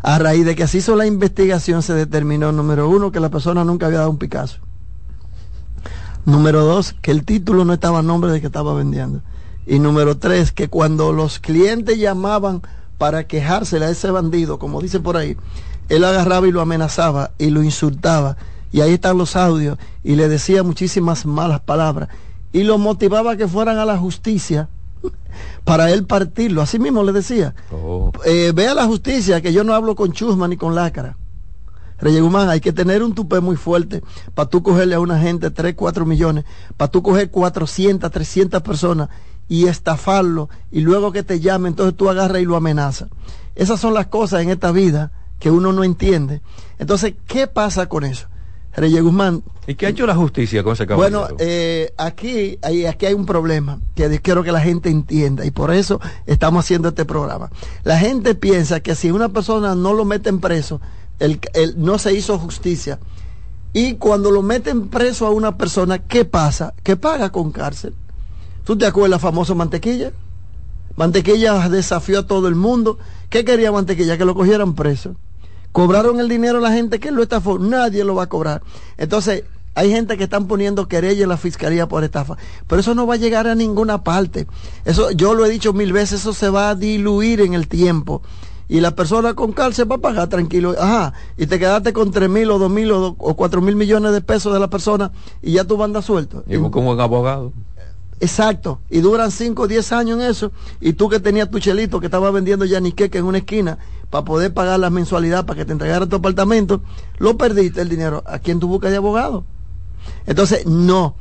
A raíz de que se hizo la investigación se determinó, número uno, que la persona nunca había dado un Picasso. Número dos, que el título no estaba a nombre de que estaba vendiendo. Y número tres, que cuando los clientes llamaban para quejársele a ese bandido, como dice por ahí, él agarraba y lo amenazaba y lo insultaba. Y ahí están los audios y le decía muchísimas malas palabras. Y lo motivaba a que fueran a la justicia para él partirlo. Así mismo le decía eh, ve a la justicia que yo no hablo con chusma ni con lácara. Reyes Guzmán, hay que tener un tupé muy fuerte para tú cogerle a una gente 3, 4 millones, para tú coger 400, 300 personas y estafarlo y luego que te llame, entonces tú agarras y lo amenazas. Esas son las cosas en esta vida que uno no entiende. Entonces, ¿qué pasa con eso? Reyes Guzmán, ¿Y qué ha hecho la justicia con ese bueno, caballero? eh, aquí, hay, aquí hay un problema que quiero que la gente entienda y por eso estamos haciendo este programa. La gente piensa que si una persona no lo meten preso, el, el- no se hizo justicia. Y cuando lo meten preso a una persona, ¿qué pasa? Que paga con cárcel. ¿Tú te acuerdas famoso Mantequilla? Mantequilla desafió a todo el mundo. ¿Qué quería Mantequilla? Que lo cogieran preso. Cobraron el dinero la gente que lo estafó. Nadie lo va a cobrar. Entonces, hay gente que están poniendo querella en la fiscalía por estafa. Pero eso no va a llegar a ninguna parte. Eso, yo lo he dicho mil veces, eso se va a diluir en el tiempo. Y la persona con cárcel va a pagar tranquilo. Ajá. Y te quedaste con tres mil o dos mil o, cuatro mil millones de pesos de la persona y ya tú vas a andar suelto. Y busca un abogado. Exacto, y duran 5 o 10 años en eso, y tú que tenías tu chelito que estaba vendiendo ya niqueque en una esquina para poder pagar la mensualidad para que te entregara tu apartamento, lo perdiste el dinero. ¿A quién tú buscas de abogado? Entonces, no.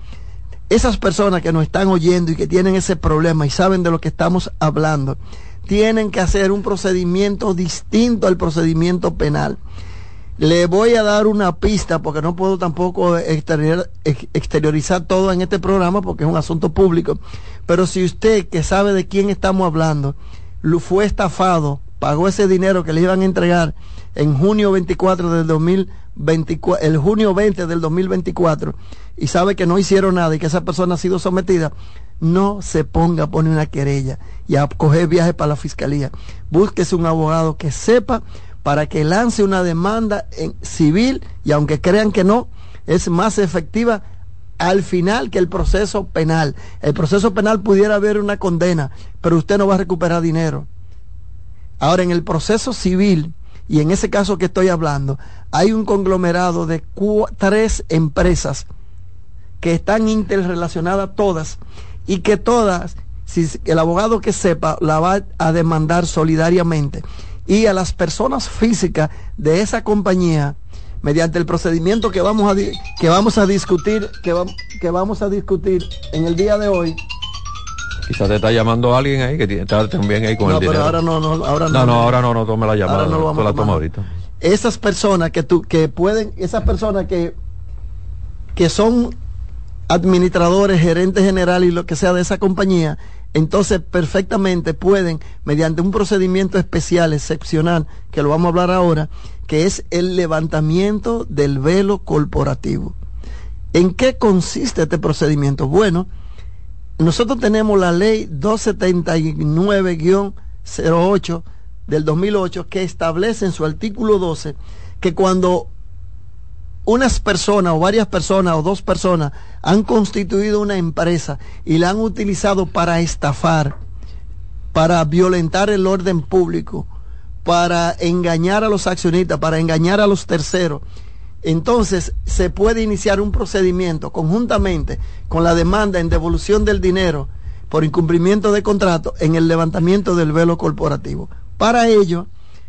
Esas personas que nos están oyendo y que tienen ese problema y saben de lo que estamos hablando, tienen que hacer un procedimiento distinto al procedimiento penal. Le voy a dar una pista porque no puedo tampoco exterior- ex- exteriorizar todo en este programa porque es un asunto público. Pero si usted que sabe de quién estamos hablando fue estafado, pagó ese dinero que le iban a entregar en junio 24 del 2024, el junio 20 del 2024 y sabe que no hicieron nada y que esa persona ha sido sometida, no se ponga a poner una querella y a coger viaje para la fiscalía. Búsquese un abogado que sepa para que lance una demanda en civil y aunque crean que no, es más efectiva al final que el proceso penal. El proceso penal pudiera haber una condena, pero usted no va a recuperar dinero. Ahora, en el proceso civil, y en ese caso que estoy hablando, hay un conglomerado de tres empresas que están interrelacionadas todas y que todas, si el abogado que sepa, la va a demandar solidariamente. Y a las personas físicas de esa compañía, mediante el procedimiento que vamos a, que vamos a discutir, que, que vamos a discutir en el día de hoy, Quizás te está llamando alguien ahí que está también ahí con el dinero. ahora no, no, ahora no. No, no, ahora no, no tome la llamada. Ahora no lo la toma ahorita. Esas personas que tú, que pueden, esas personas que, que son administradores, gerentes generales y lo que sea de esa compañía, entonces perfectamente pueden, mediante un procedimiento especial, excepcional, que lo vamos a hablar ahora, que es el levantamiento del velo corporativo. ¿En qué consiste este procedimiento? Bueno, nosotros tenemos la ley 279-08 del 2008 que establece en su artículo 12 que cuando unas personas o varias personas o dos personas han constituido una empresa y la han utilizado para estafar, para violentar el orden público, para engañar a los accionistas, para engañar a los terceros entonces se puede iniciar un procedimiento conjuntamente con la demanda en devolución del dinero por incumplimiento de contrato en el levantamiento del velo corporativo. Para ello,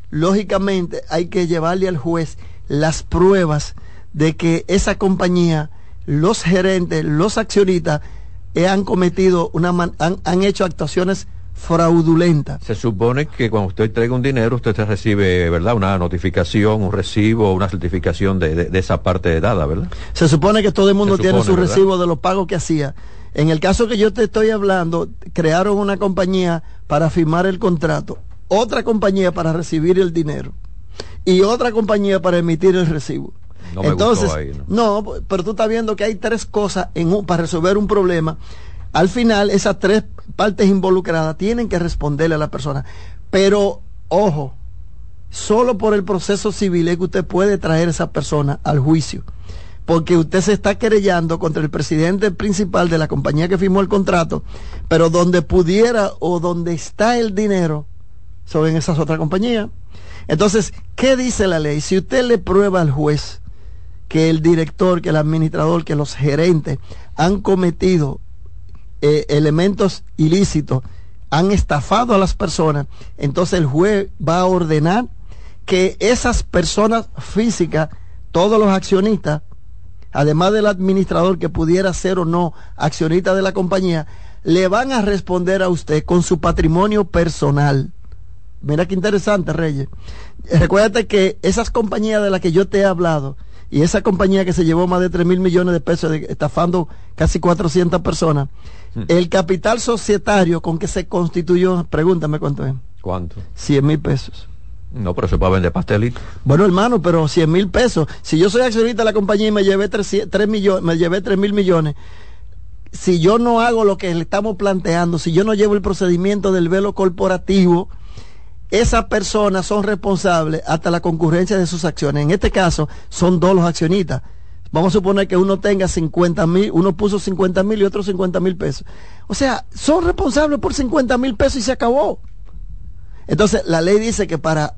lógicamente, hay que llevarle al juez las pruebas de que esa compañía, los gerentes, los accionistas, han cometido una han, han hecho actuaciones fraudulenta. Se supone que cuando usted entrega un dinero, usted recibe, ¿verdad? Una notificación, un recibo, una certificación de, esa parte dada, ¿verdad? Se supone que todo el mundo tiene su recibo de los pagos que hacía. En el caso que yo te estoy hablando, crearon una compañía para firmar el contrato, otra compañía para recibir el dinero y otra compañía para emitir el recibo. Entonces, ¿no? pero tú estás viendo que hay tres cosas en para resolver un problema al final, esas tres partes involucradas tienen que responderle a la persona. Pero, ojo, solo por el proceso civil es que usted puede traer a esa persona al juicio. Porque usted se está querellando contra el presidente principal de la compañía que firmó el contrato, pero donde pudiera o donde está el dinero son en esas otras compañías. Entonces, ¿qué dice la ley? Si usted le prueba al juez que el director, que el administrador, que los gerentes han cometido eh, elementos ilícitos han estafado a las personas, entonces el juez va a ordenar que esas personas físicas, todos los accionistas, además del administrador que pudiera ser o no accionista de la compañía, le van a responder a usted con su patrimonio personal. Mira qué interesante, Reyes. Recuérdate que esas compañías de las que yo te he hablado, y esa compañía que se llevó más de 3 mil millones de pesos estafando casi 400 personas, el capital societario con que se constituyó, pregúntame cuánto es. ¿Cuánto? 100 mil pesos. No, pero se puede vender pastelitos. Bueno, hermano, pero 100 mil pesos. Si yo soy accionista de la compañía y me llevé 3, millones, me llevé 3 mil millones, si yo no hago lo que le estamos planteando, si yo no llevo el procedimiento del velo corporativo, esas personas son responsables hasta la concurrencia de sus acciones. En este caso, son dos los accionistas. Vamos a suponer que uno tenga 50 mil, uno puso 50 mil y otro 50 mil pesos. O sea, son responsables por 50 mil pesos y se acabó. Entonces, la ley dice que para,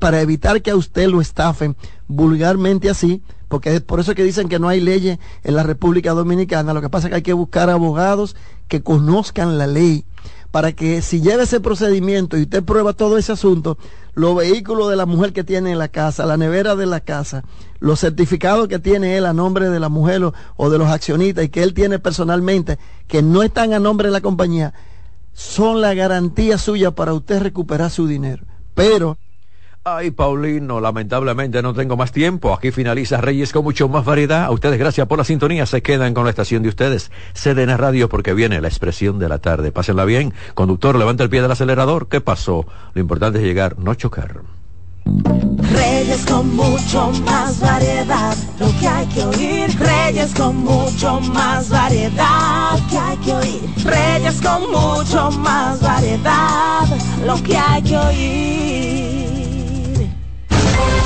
para evitar que a usted lo estafen vulgarmente así, porque es por eso que dicen que no hay leyes en la República Dominicana, lo que pasa es que hay que buscar abogados que conozcan la ley para que si lleva ese procedimiento y usted prueba todo ese asunto, los vehículos de la mujer que tiene en la casa, la nevera de la casa, los certificados que tiene él a nombre de la mujer o, de los accionistas y que él tiene personalmente, que no están a nombre de la compañía, son la garantía suya para usted recuperar su dinero. Pero Ay, Paulino, lamentablemente no tengo más tiempo. Aquí finaliza Reyes con mucho más variedad. A ustedes gracias por la sintonía. Se quedan con la estación de ustedes. Ceden Radio porque viene la expresión de la tarde. Pásenla bien. Conductor, levanta el pie del acelerador. ¿Qué pasó? Lo importante es llegar, no chocar. Reyes con mucho más variedad, lo que hay que oír. Reyes con mucho más variedad, lo que hay que oír. Reyes con mucho más variedad, lo que hay que oír.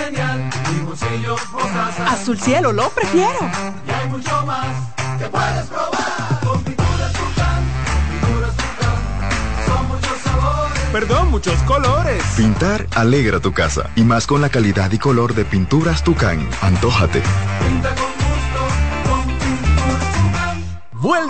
mostaza, azul cielo lo prefiero, y hay mucho más que puedes probar, con pinturas Tucán, pinturas Tucán, son muchos sabores, perdón, muchos colores. Pintar alegra tu casa, y más con la calidad y color de pinturas Tucán, antójate. pinta con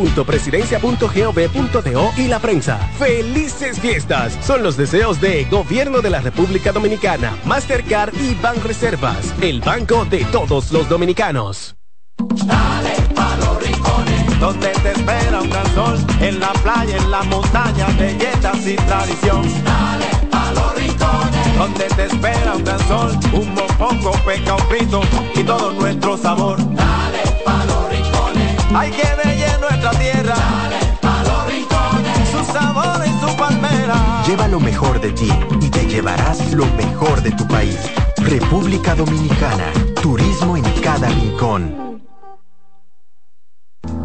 www.presidencia.gov.do y la prensa. ¡Felices fiestas! Son los deseos de Gobierno de la República Dominicana, Mastercard y Banreservas, el banco de todos los dominicanos. Dale pa' los rincones, Donde te espera un gran sol, en la playa, en la montaña, belletas y tradición. dale pa' los rincones, Donde te espera un gran sol, un mopongo, peca, un pito y todo nuestro sabor. dale Hay que bella en nuestra tierra, dale pa' los rincones, su sabor y su palmera. Lleva lo mejor de ti y te llevarás lo mejor de tu país. República Dominicana. Turismo en cada rincón.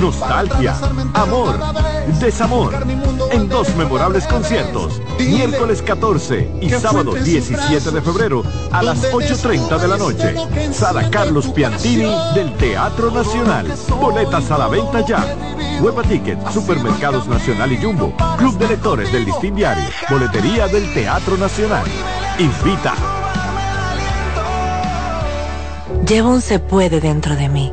nostalgia, amor, desamor, en dos memorables conciertos, miércoles 14 y sábado 17 de febrero a las 8.30 de la noche. Sala Carlos Piantini del Teatro Nacional. Boletas a la venta ya. Hueva Ticket, Supermercados Nacional y Jumbo, Club de Lectores del Listín Diario, Boletería del Teatro Nacional. Invita. Llevo un se puede dentro de mí,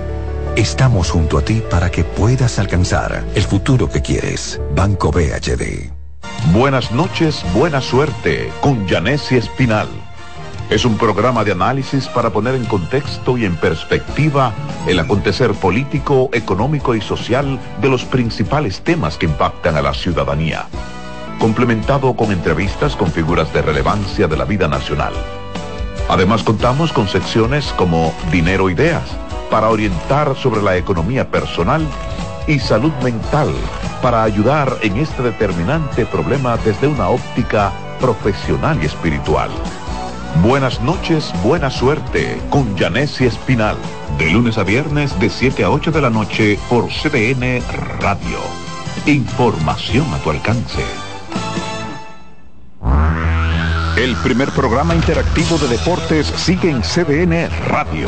Estamos junto a ti para que puedas alcanzar el futuro que quieres. Banco BHD. Buenas noches, buena suerte con Janessi Espinal. Es un programa de análisis para poner en contexto y en perspectiva el acontecer político, económico y social de los principales temas que impactan a la ciudadanía. Complementado con entrevistas con figuras de relevancia de la vida nacional. Además contamos con secciones como Dinero Ideas para orientar sobre la economía personal y salud mental para ayudar en este determinante problema desde una óptica profesional y espiritual. Buenas noches, buena suerte con Janessi Espinal. De lunes a viernes de 7 a 8 de la noche por CDN Radio. Información a tu alcance. El primer programa interactivo de deportes sigue en CDN Radio.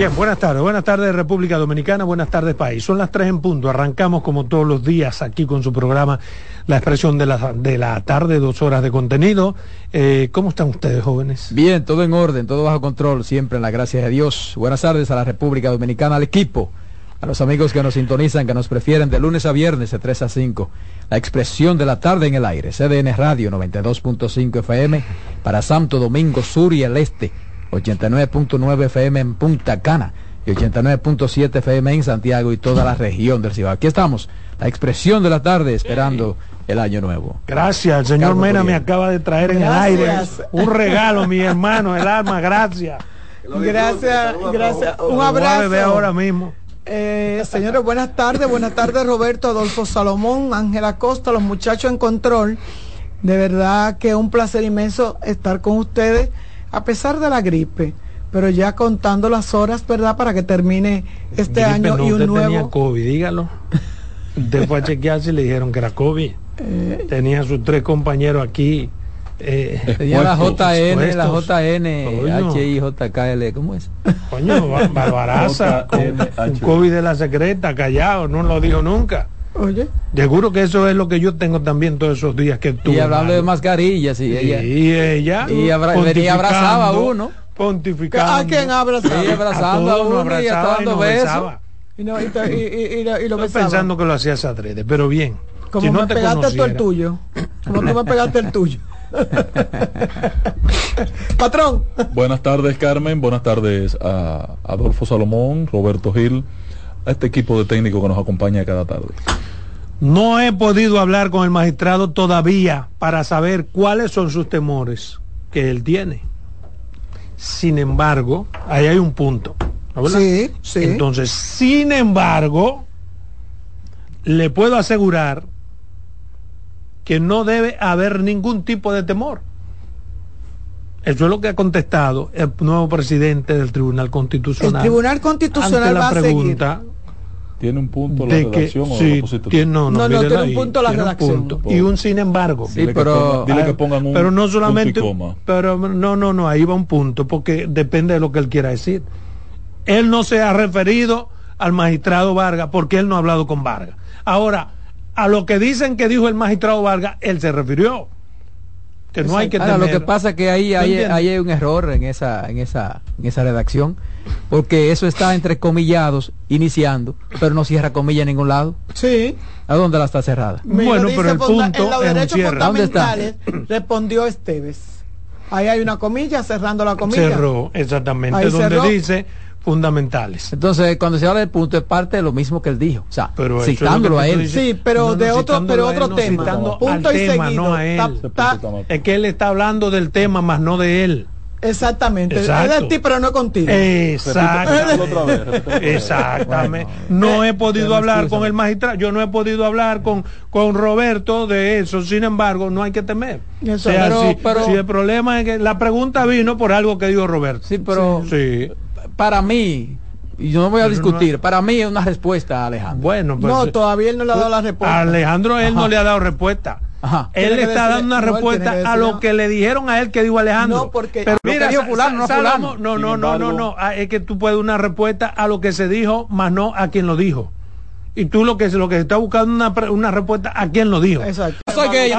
Bien, buenas tardes. Buenas tardes República Dominicana, buenas tardes país. Son las tres en punto. Arrancamos como todos los días aquí con su programa La Expresión de la, de la Tarde, dos horas de contenido. Eh, ¿Cómo están ustedes, jóvenes? Bien, todo en orden, todo bajo control, siempre en la gracia de Dios. Buenas tardes a la República Dominicana, al equipo, a los amigos que nos sintonizan, que nos prefieren de lunes a viernes de 3 a 5. La expresión de la tarde en el aire, CDN Radio 92.5 FM para Santo Domingo Sur y el Este, 89.9 FM en Punta Cana y 89.7 FM en Santiago y toda la región del Cibao. Aquí estamos, la expresión de la tarde esperando el año nuevo. Gracias, el señor Carlos Mena me acaba de traer en el aire un regalo, mi hermano, el alma, gracias. Gracias, gracias. Un voy a abrazo. beber ahora mismo. Eh, señores, buenas tardes. Buenas tardes, Roberto, Adolfo Salomón, Ángela Costa, los muchachos en control. De verdad que un placer inmenso estar con ustedes, a pesar de la gripe, pero ya contando las horas, ¿verdad? Para que termine este Gripe, año no, y un usted tenía nuevo. COVID, dígalo. Usted fue a chequearse y le dijeron que era COVID. Eh, Tenía sus tres compañeros aquí. eh, Tenía la expuestos, JN, la. JN. HIJKL, ¿cómo es? Coño, Ba- Barbaraza, con un COVID de la secreta, callado, no lo dijo nunca. Oye. Seguro que eso es lo que yo tengo también todos esos días que estuve. Y hablando de mascarillas, y ella. Y ella. Y abra- venía abrazaba a uno. Pontificando. ¿A quién abrazaba? Sí, abrazando A uno y abrazaba y dando nos besos. besaba. Y, no, y, te- y- y- y lo- y lo Estoy besaba. pensando que lo hacías adrede, pero bien. Como si no me te pegaste tú el tuyo. Como tú me pegaste el tuyo. <laughs> Patrón. Buenas tardes, Carmen. Buenas tardes a Adolfo Salomón, Roberto Gil, a este equipo de técnicos que nos acompaña cada tarde. No he podido hablar con el magistrado todavía para saber cuáles son sus temores que él tiene. Sin embargo, ahí hay un punto. Sí, sí. Entonces, sin embargo, le puedo asegurar que no debe haber ningún tipo de temor. Eso es lo que ha contestado el nuevo presidente del Tribunal El Constitucional. Tribunal Constitucional ante la va a seguir. pregunta ¿Tiene un punto la de que redacción o sí, tiene, no, no, No, tiene un punto la redacción. punto. y un sin embargo Sí, Dile que pero- ponga- dile que pongan un pero no punto y solamente coma. pero no no no ahí va un punto porque depende de lo que él quiera decir él no se ha referido al magistrado Vargas porque él no ha hablado con Vargas ahora a lo que dicen que dijo el magistrado Vargas él se refirió que no hay que Ahora, lo que pasa es que ahí, hay un error en esa, en esa, en esa redacción, porque eso está entre comillados, iniciando, pero no cierra comilla en ningún lado. Sí. ¿A dónde la está cerrada? Bueno, pero el punto en los derechos cierre. ¿Dónde está? fundamentales respondió Esteves. Ahí hay una comilla cerrando la comilla. cerró exactamente Ahí donde cerró. dice fundamentales Entonces, cuando se habla del punto, es parte de lo mismo que él dijo. O sea, Pero es citándolo lo a él. dices. Sí, pero No, no, de otro, pero él, otro no, tema. citando Punto y tema, seguido. no a él. Ta- ta- Es que él está hablando del tema, más no de él. Exactamente. Exacto. Es de ti, pero no contigo. Exactamente. Exactamente. No he podido hablar con el magistrado, yo no he podido hablar con, con Roberto de eso, sin embargo, no hay que temer. Eso, O sea, pero- si, pero- si el problema es que la pregunta vino por algo que dijo Roberto. Sí, pero Sí. Para mí, y yo no voy a discutir, para mí es una respuesta, Alejandro. Bueno, pues, No, todavía él no le ha dado la respuesta. Alejandro, él no le ha dado respuesta. Ajá. Él le está dando una no, respuesta a lo que le dijeron a él que dijo Alejandro. No, porque- Pero mira, dijo fulano, no fulano. No, no, no, no, no, ah, es que tú puedes dar una respuesta a lo que se dijo, más no a quien lo dijo. Y tú lo que lo que está buscando una, una respuesta a quien lo dijo. Exacto. Soy gay,